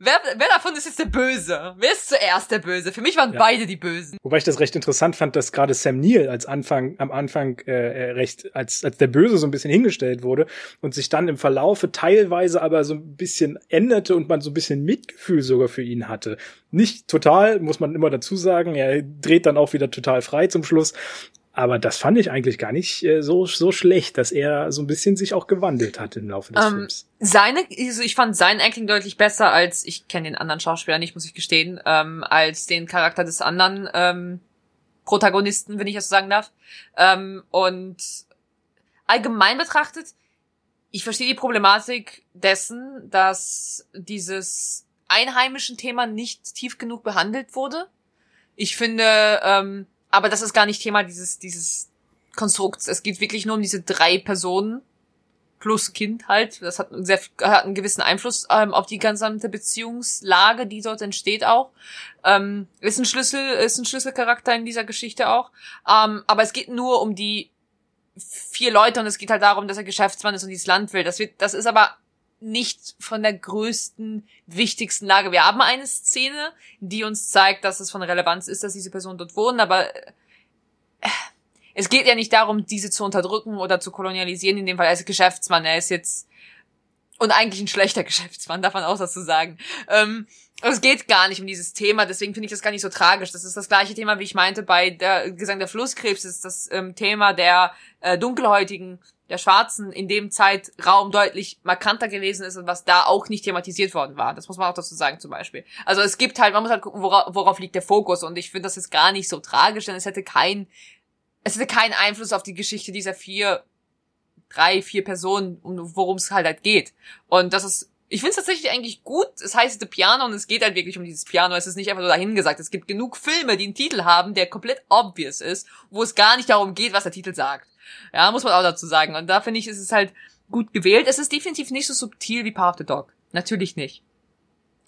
Wer, wer davon ist jetzt der Böse? Wer ist zuerst der Böse? Für mich waren ja. beide die Bösen. Wobei ich das recht interessant fand, dass gerade Sam Neill als Anfang, am Anfang äh, recht als, als der Böse so ein bisschen hingestellt wurde und sich dann im Verlaufe teilweise aber so ein bisschen änderte und man so ein bisschen Mitgefühl sogar für ihn hatte. Nicht total, muss man immer dazu sagen. Er dreht dann auch wieder total frei zum Schluss. Aber das fand ich eigentlich gar nicht äh, so, so schlecht, dass er so ein bisschen sich auch gewandelt hat im Laufe des ähm, Films. Seine, also ich fand sein Acting deutlich besser als, ich kenne den anderen Schauspieler nicht, muss ich gestehen, ähm, als den Charakter des anderen ähm, Protagonisten, wenn ich das so sagen darf. Ähm, und allgemein betrachtet, ich verstehe die Problematik dessen, dass dieses einheimischen Thema nicht tief genug behandelt wurde. Ich finde, ähm, aber das ist gar nicht Thema dieses, dieses Konstrukts. Es geht wirklich nur um diese drei Personen plus Kind halt. Das hat, sehr, hat einen gewissen Einfluss ähm, auf die gesamte Beziehungslage, die dort entsteht auch. Ähm, ist ein Schlüssel, ist ein Schlüsselcharakter in dieser Geschichte auch. Ähm, aber es geht nur um die vier Leute und es geht halt darum, dass er Geschäftsmann ist und dieses Land will. Das wird, das ist aber nicht von der größten, wichtigsten Lage. Wir haben eine Szene, die uns zeigt, dass es von Relevanz ist, dass diese Personen dort wohnen, aber äh, es geht ja nicht darum, diese zu unterdrücken oder zu kolonialisieren. In dem Fall, er ist Geschäftsmann, er ist jetzt und eigentlich ein schlechter Geschäftsmann, davon auch das zu sagen. Ähm, es geht gar nicht um dieses Thema, deswegen finde ich das gar nicht so tragisch. Das ist das gleiche Thema, wie ich meinte bei der Gesang der Flusskrebs, ist das ähm, Thema der äh, Dunkelhäutigen der Schwarzen in dem Zeitraum deutlich markanter gewesen ist und was da auch nicht thematisiert worden war. Das muss man auch dazu sagen zum Beispiel. Also es gibt halt, man muss halt gucken, worauf, worauf liegt der Fokus und ich finde das jetzt gar nicht so tragisch, denn es hätte kein, es hätte keinen Einfluss auf die Geschichte dieser vier, drei, vier Personen, um, worum es halt halt geht. Und das ist ich finde es tatsächlich eigentlich gut. Es heißt The Piano und es geht halt wirklich um dieses Piano. Es ist nicht einfach nur dahingesagt. Es gibt genug Filme, die einen Titel haben, der komplett obvious ist, wo es gar nicht darum geht, was der Titel sagt. Ja, muss man auch dazu sagen. Und da finde ich, ist es halt gut gewählt. Es ist definitiv nicht so subtil wie Power of the Dog. Natürlich nicht.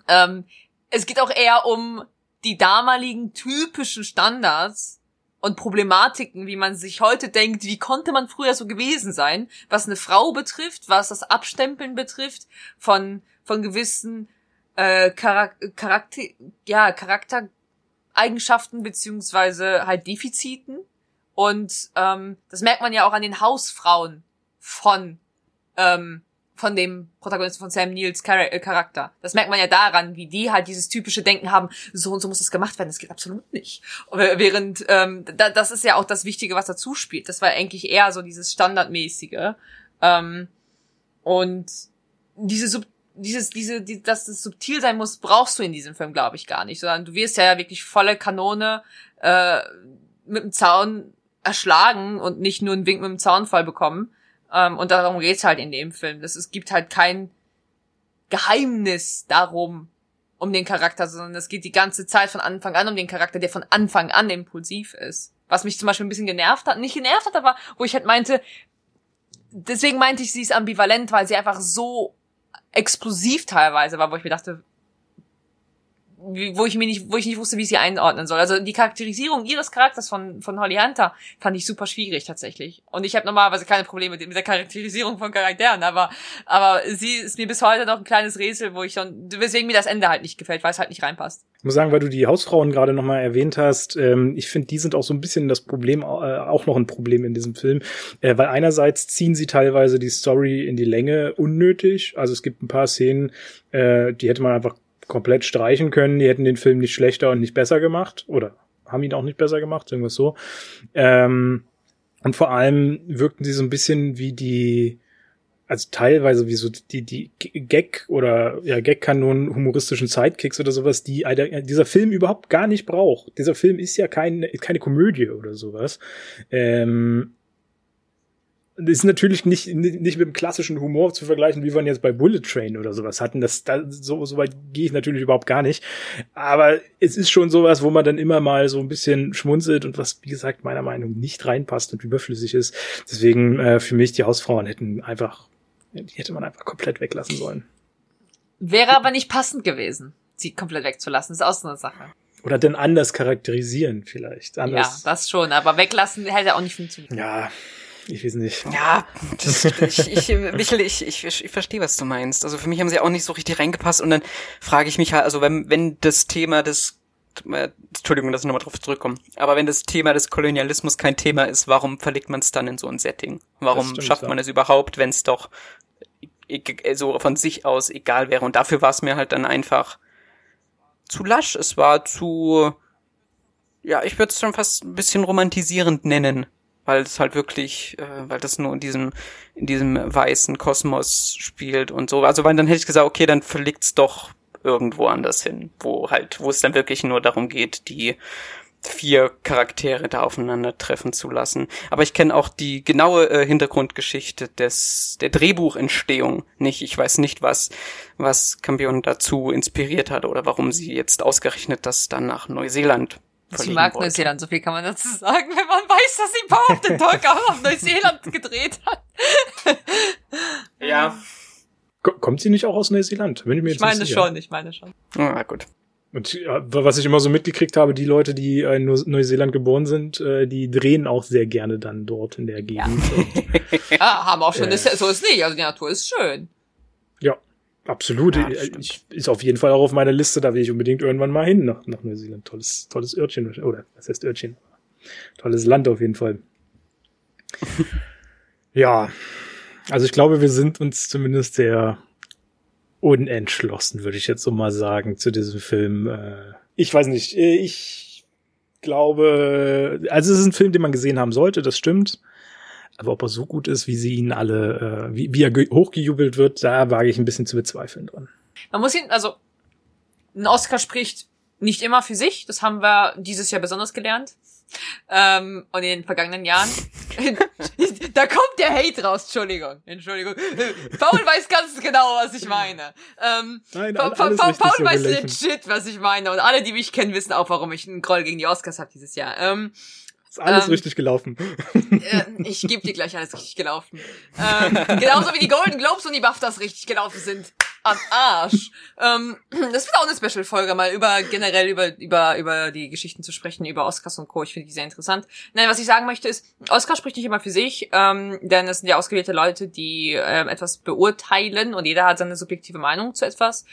Ähm, es geht auch eher um die damaligen typischen Standards und Problematiken, wie man sich heute denkt, wie konnte man früher so gewesen sein, was eine Frau betrifft, was das Abstempeln betrifft von von gewissen äh, Charak Charakter ja Charaktereigenschaften beziehungsweise halt Defiziten und ähm, das merkt man ja auch an den Hausfrauen von ähm, von dem Protagonisten von Sam Neils äh, Charakter. Das merkt man ja daran, wie die halt dieses typische Denken haben, so und so muss das gemacht werden. Das geht absolut nicht. Während ähm, da, das ist ja auch das Wichtige, was dazu spielt. Das war eigentlich eher so dieses Standardmäßige. Ähm, und diese Sub dieses, diese, die, dass das subtil sein muss, brauchst du in diesem Film, glaube ich, gar nicht. Sondern du wirst ja wirklich volle Kanone äh, mit dem Zaun erschlagen und nicht nur einen Wink mit dem Zaunfall bekommen. Ähm, und darum geht's halt in dem Film. Das, es gibt halt kein Geheimnis darum, um den Charakter, sondern es geht die ganze Zeit von Anfang an um den Charakter, der von Anfang an impulsiv ist. Was mich zum Beispiel ein bisschen genervt hat, nicht genervt hat, aber wo ich halt meinte, deswegen meinte ich, sie ist ambivalent, weil sie einfach so explosiv teilweise war, wo ich mir dachte, wo ich mir nicht, wo ich nicht wusste, wie ich sie einordnen soll. Also die Charakterisierung ihres Charakters von von Holly Hunter fand ich super schwierig tatsächlich. Und ich habe normalerweise keine Probleme mit, mit der Charakterisierung von Charakteren, aber aber sie ist mir bis heute noch ein kleines Rätsel, wo ich schon, weswegen mir das Ende halt nicht gefällt, weil es halt nicht reinpasst. Ich muss sagen, weil du die Hausfrauen gerade nochmal erwähnt hast, ähm, ich finde, die sind auch so ein bisschen das Problem, äh, auch noch ein Problem in diesem Film, äh, weil einerseits ziehen sie teilweise die Story in die Länge unnötig. Also es gibt ein paar Szenen, äh, die hätte man einfach komplett streichen können. Die hätten den Film nicht schlechter und nicht besser gemacht oder haben ihn auch nicht besser gemacht, irgendwas so. Ähm, und vor allem wirkten sie so ein bisschen wie die, also teilweise wie so die, die Gag oder ja, Gag-Kanonen humoristischen Sidekicks oder sowas, die dieser Film überhaupt gar nicht braucht. Dieser Film ist ja kein, keine Komödie oder sowas. Ähm, ist natürlich nicht, nicht mit dem klassischen Humor zu vergleichen, wie wir ihn jetzt bei Bullet Train oder sowas hatten. Das, da, so, so weit gehe ich natürlich überhaupt gar nicht. Aber es ist schon sowas, wo man dann immer mal so ein bisschen schmunzelt und was, wie gesagt, meiner Meinung nach nicht reinpasst und überflüssig ist. Deswegen äh, für mich, die Hausfrauen hätten einfach, die hätte man einfach komplett weglassen sollen. Wäre aber nicht passend gewesen, sie komplett wegzulassen. Ist auch so eine Sache. Oder denn anders charakterisieren vielleicht. Anders. Ja, das schon, aber weglassen hätte auch nicht funktioniert. Ja, ich weiß nicht. Ja, das, ich, ich, Michel, ich, ich, ich verstehe, was du meinst. Also für mich haben sie auch nicht so richtig reingepasst und dann frage ich mich halt, also wenn, wenn das Thema des äh, Entschuldigung, dass ich nochmal drauf zurückkomme. Aber wenn das Thema des Kolonialismus kein Thema ist, warum verlegt man es dann in so ein Setting? Warum stimmt, schafft man es überhaupt, wenn es doch so von sich aus egal wäre? Und dafür war es mir halt dann einfach zu lasch. Es war zu, ja, ich würde es schon fast ein bisschen romantisierend nennen weil es halt wirklich, äh, weil das nur in diesem, in diesem weißen Kosmos spielt und so. Also weil dann hätte ich gesagt, okay, dann verlegt's doch irgendwo anders hin, wo halt, wo es dann wirklich nur darum geht, die vier Charaktere da aufeinandertreffen zu lassen. Aber ich kenne auch die genaue äh, Hintergrundgeschichte des der Drehbuchentstehung nicht. Ich weiß nicht, was was Campion dazu inspiriert hat oder warum sie jetzt ausgerechnet das dann nach Neuseeland Sie mag wollte. Neuseeland, so viel kann man dazu sagen, wenn man weiß, dass sie Power of the Dog auch auf Neuseeland gedreht hat. ja. Kommt sie nicht auch aus Neuseeland? Bin ich mir jetzt ich meine sicher. schon, ich meine schon. Ah, gut. Und ja, was ich immer so mitgekriegt habe, die Leute, die in Neuseeland geboren sind, äh, die drehen auch sehr gerne dann dort in der Gegend. Ja, ja haben auch schon, äh, so ist nicht, also die Natur ist schön. Absolut. Ja, ich, ist auf jeden Fall auch auf meiner Liste, da will ich unbedingt irgendwann mal hin nach, nach Neuseeland. Tolles, tolles Örtchen. Oder was heißt Örtchen? Tolles Land auf jeden Fall. ja. Also ich glaube, wir sind uns zumindest sehr unentschlossen, würde ich jetzt so mal sagen, zu diesem Film. Äh, ich weiß nicht, ich glaube, also es ist ein Film, den man gesehen haben sollte, das stimmt. Aber ob er so gut ist, wie sie ihn alle, äh, wie, wie er hochgejubelt wird, da wage ich ein bisschen zu bezweifeln dran. Man muss ihn, also ein Oscar spricht nicht immer für sich. Das haben wir dieses Jahr besonders gelernt. Ähm, und in den vergangenen Jahren. da kommt der Hate raus. Entschuldigung. Entschuldigung. Paul weiß ganz genau, was ich meine. Ähm, Nein, pa pa pa Paul so weiß legit, was ich meine. Und alle, die mich kennen, wissen auch, warum ich einen Groll gegen die Oscars habe dieses Jahr. Ähm, ist alles ähm, richtig gelaufen. Äh, ich gebe dir gleich alles richtig gelaufen. Ähm, genauso wie die Golden Globes und die BAFTAs richtig gelaufen sind. Am Arsch. Ähm, das wird auch eine Special-Folge, mal über generell über, über, über die Geschichten zu sprechen, über Oscars und Co. Ich finde die sehr interessant. Nein, was ich sagen möchte ist, Oscar spricht nicht immer für sich, ähm, denn es sind ja ausgewählte Leute, die ähm, etwas beurteilen und jeder hat seine subjektive Meinung zu etwas.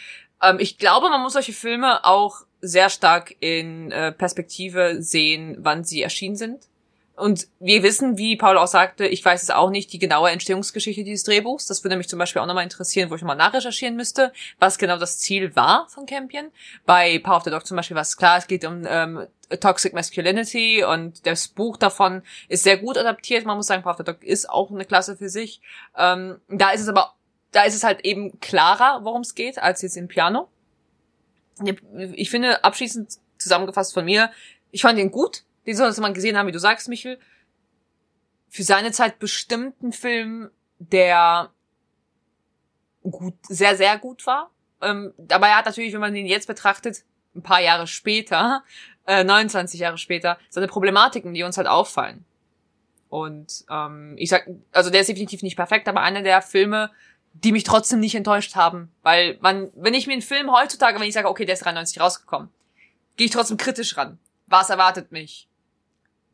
Ähm, ich glaube, man muss solche Filme auch sehr stark in äh, Perspektive sehen, wann sie erschienen sind. Und wir wissen, wie Paul auch sagte, ich weiß es auch nicht, die genaue Entstehungsgeschichte dieses Drehbuchs. Das würde mich zum Beispiel auch nochmal interessieren, wo ich nochmal nachrecherchieren müsste, was genau das Ziel war von Campion. Bei Power of the Dog zum Beispiel war es klar, es geht um ähm, Toxic Masculinity und das Buch davon ist sehr gut adaptiert. Man muss sagen, Power of the Dog ist auch eine Klasse für sich. Ähm, da ist es aber da ist es halt eben klarer, worum es geht, als jetzt im Piano. Ich finde, abschließend zusammengefasst von mir, ich fand ihn gut. Den sollte man gesehen haben, wie du sagst, Michel. Für seine Zeit bestimmten Film, der gut, sehr, sehr gut war. Ähm, er hat natürlich, wenn man ihn jetzt betrachtet, ein paar Jahre später, äh, 29 Jahre später, seine Problematiken, die uns halt auffallen. Und ähm, ich sag, also der ist definitiv nicht perfekt, aber einer der Filme, die mich trotzdem nicht enttäuscht haben. Weil man, wenn ich mir einen Film heutzutage, wenn ich sage, okay, der ist 93 rausgekommen, gehe ich trotzdem kritisch ran. Was erwartet mich?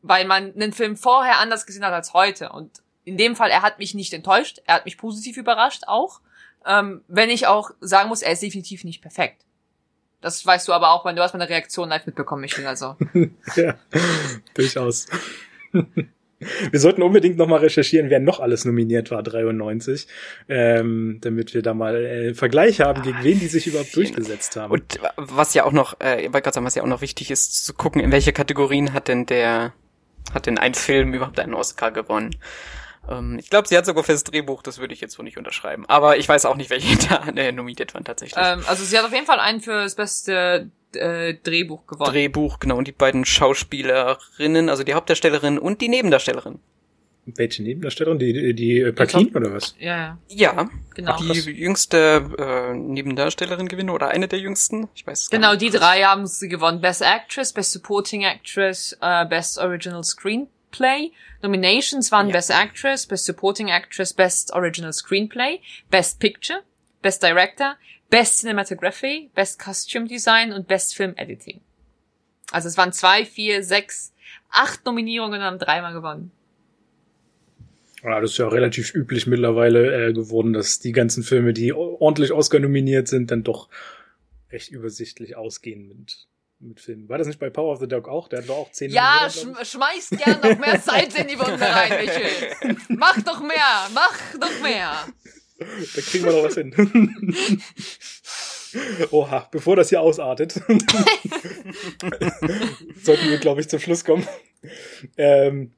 Weil man einen Film vorher anders gesehen hat als heute. Und in dem Fall, er hat mich nicht enttäuscht, er hat mich positiv überrascht auch. Ähm, wenn ich auch sagen muss, er ist definitiv nicht perfekt. Das weißt du aber auch, wenn du hast meine Reaktion live mitbekommen, Michel, also. ja, durchaus. Wir sollten unbedingt noch mal recherchieren, wer noch alles nominiert war, 93, ähm, damit wir da mal äh, Vergleich haben, gegen wen die sich überhaupt durchgesetzt haben. Und was ja auch noch, äh, ich wollte sagen, was ja auch noch wichtig ist, zu gucken, in welche Kategorien hat denn der, hat denn ein Film überhaupt einen Oscar gewonnen? Ähm, ich glaube, sie hat sogar fürs Drehbuch, das würde ich jetzt wohl nicht unterschreiben. Aber ich weiß auch nicht, welche da äh, nominiert waren tatsächlich. Ähm, also sie hat auf jeden Fall einen fürs beste äh, Drehbuch gewonnen. Drehbuch, genau. Und die beiden Schauspielerinnen, also die Hauptdarstellerin und die Nebendarstellerin. Welche Nebendarstellerin? Die, die, die Platin oder was? Ja, ja. Ja, Genau. die jüngste äh, Nebendarstellerin gewinnen oder eine der jüngsten. Ich weiß es gar Genau, nicht. die drei haben sie gewonnen. Best Actress, Best Supporting Actress, äh, Best Original Screenplay. Nominations waren Ja. Best Actress, Best Supporting Actress, Best Original Screenplay, Best Picture, Best Director, Best Cinematography, Best Costume Design und Best Film Editing. Also es waren zwei, vier, sechs, acht Nominierungen und haben dreimal gewonnen. Ja, das ist ja relativ üblich mittlerweile äh, geworden, dass die ganzen Filme, die ordentlich Oscar nominiert sind, dann doch recht übersichtlich ausgehen mit, mit Filmen. War das nicht bei Power of the Dog auch? Der hat doch auch zehn Ja, schm schmeißt gern noch mehr Salz in die Wunde rein, Michel. Mach doch mehr, mach doch mehr. Da kriegen wir noch was hin. Oha, bevor das hier ausartet, sollten wir, glaube ich, zum Schluss kommen. Ähm,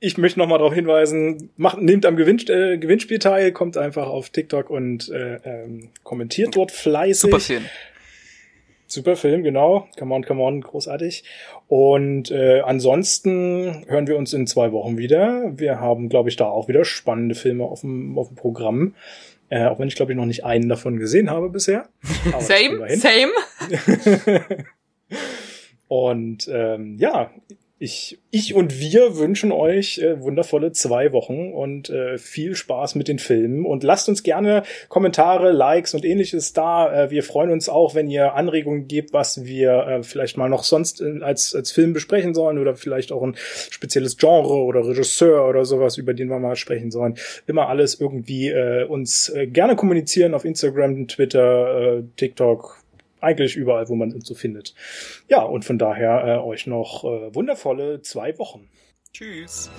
ich möchte noch mal darauf hinweisen, macht, nehmt am Gewinn, äh, Gewinnspiel teil, kommt einfach auf TikTok und äh, ähm, kommentiert dort fleißig. Super Film. Super Film, genau. Come on, come on, großartig. Und äh, ansonsten hören wir uns in zwei Wochen wieder. Wir haben, glaube ich, da auch wieder spannende Filme auf dem, auf dem Programm. Äh, auch wenn ich, glaube ich, noch nicht einen davon gesehen habe bisher. Aber Same, same. Und ähm, ja, ich, ich und wir wünschen euch äh, wundervolle zwei Wochen und äh, viel Spaß mit den Filmen. Und lasst uns gerne Kommentare, Likes und ähnliches da. Äh, wir freuen uns auch, wenn ihr Anregungen gebt, was wir äh, vielleicht mal noch sonst äh, als, als Film besprechen sollen oder vielleicht auch ein spezielles Genre oder Regisseur oder sowas, über den wir mal sprechen sollen. Immer alles irgendwie äh, uns äh, gerne kommunizieren auf Instagram, Twitter, äh, TikTok, eigentlich überall, wo man uns so findet. Ja, und von daher äh, euch noch äh, wundervolle zwei Wochen. Tschüss.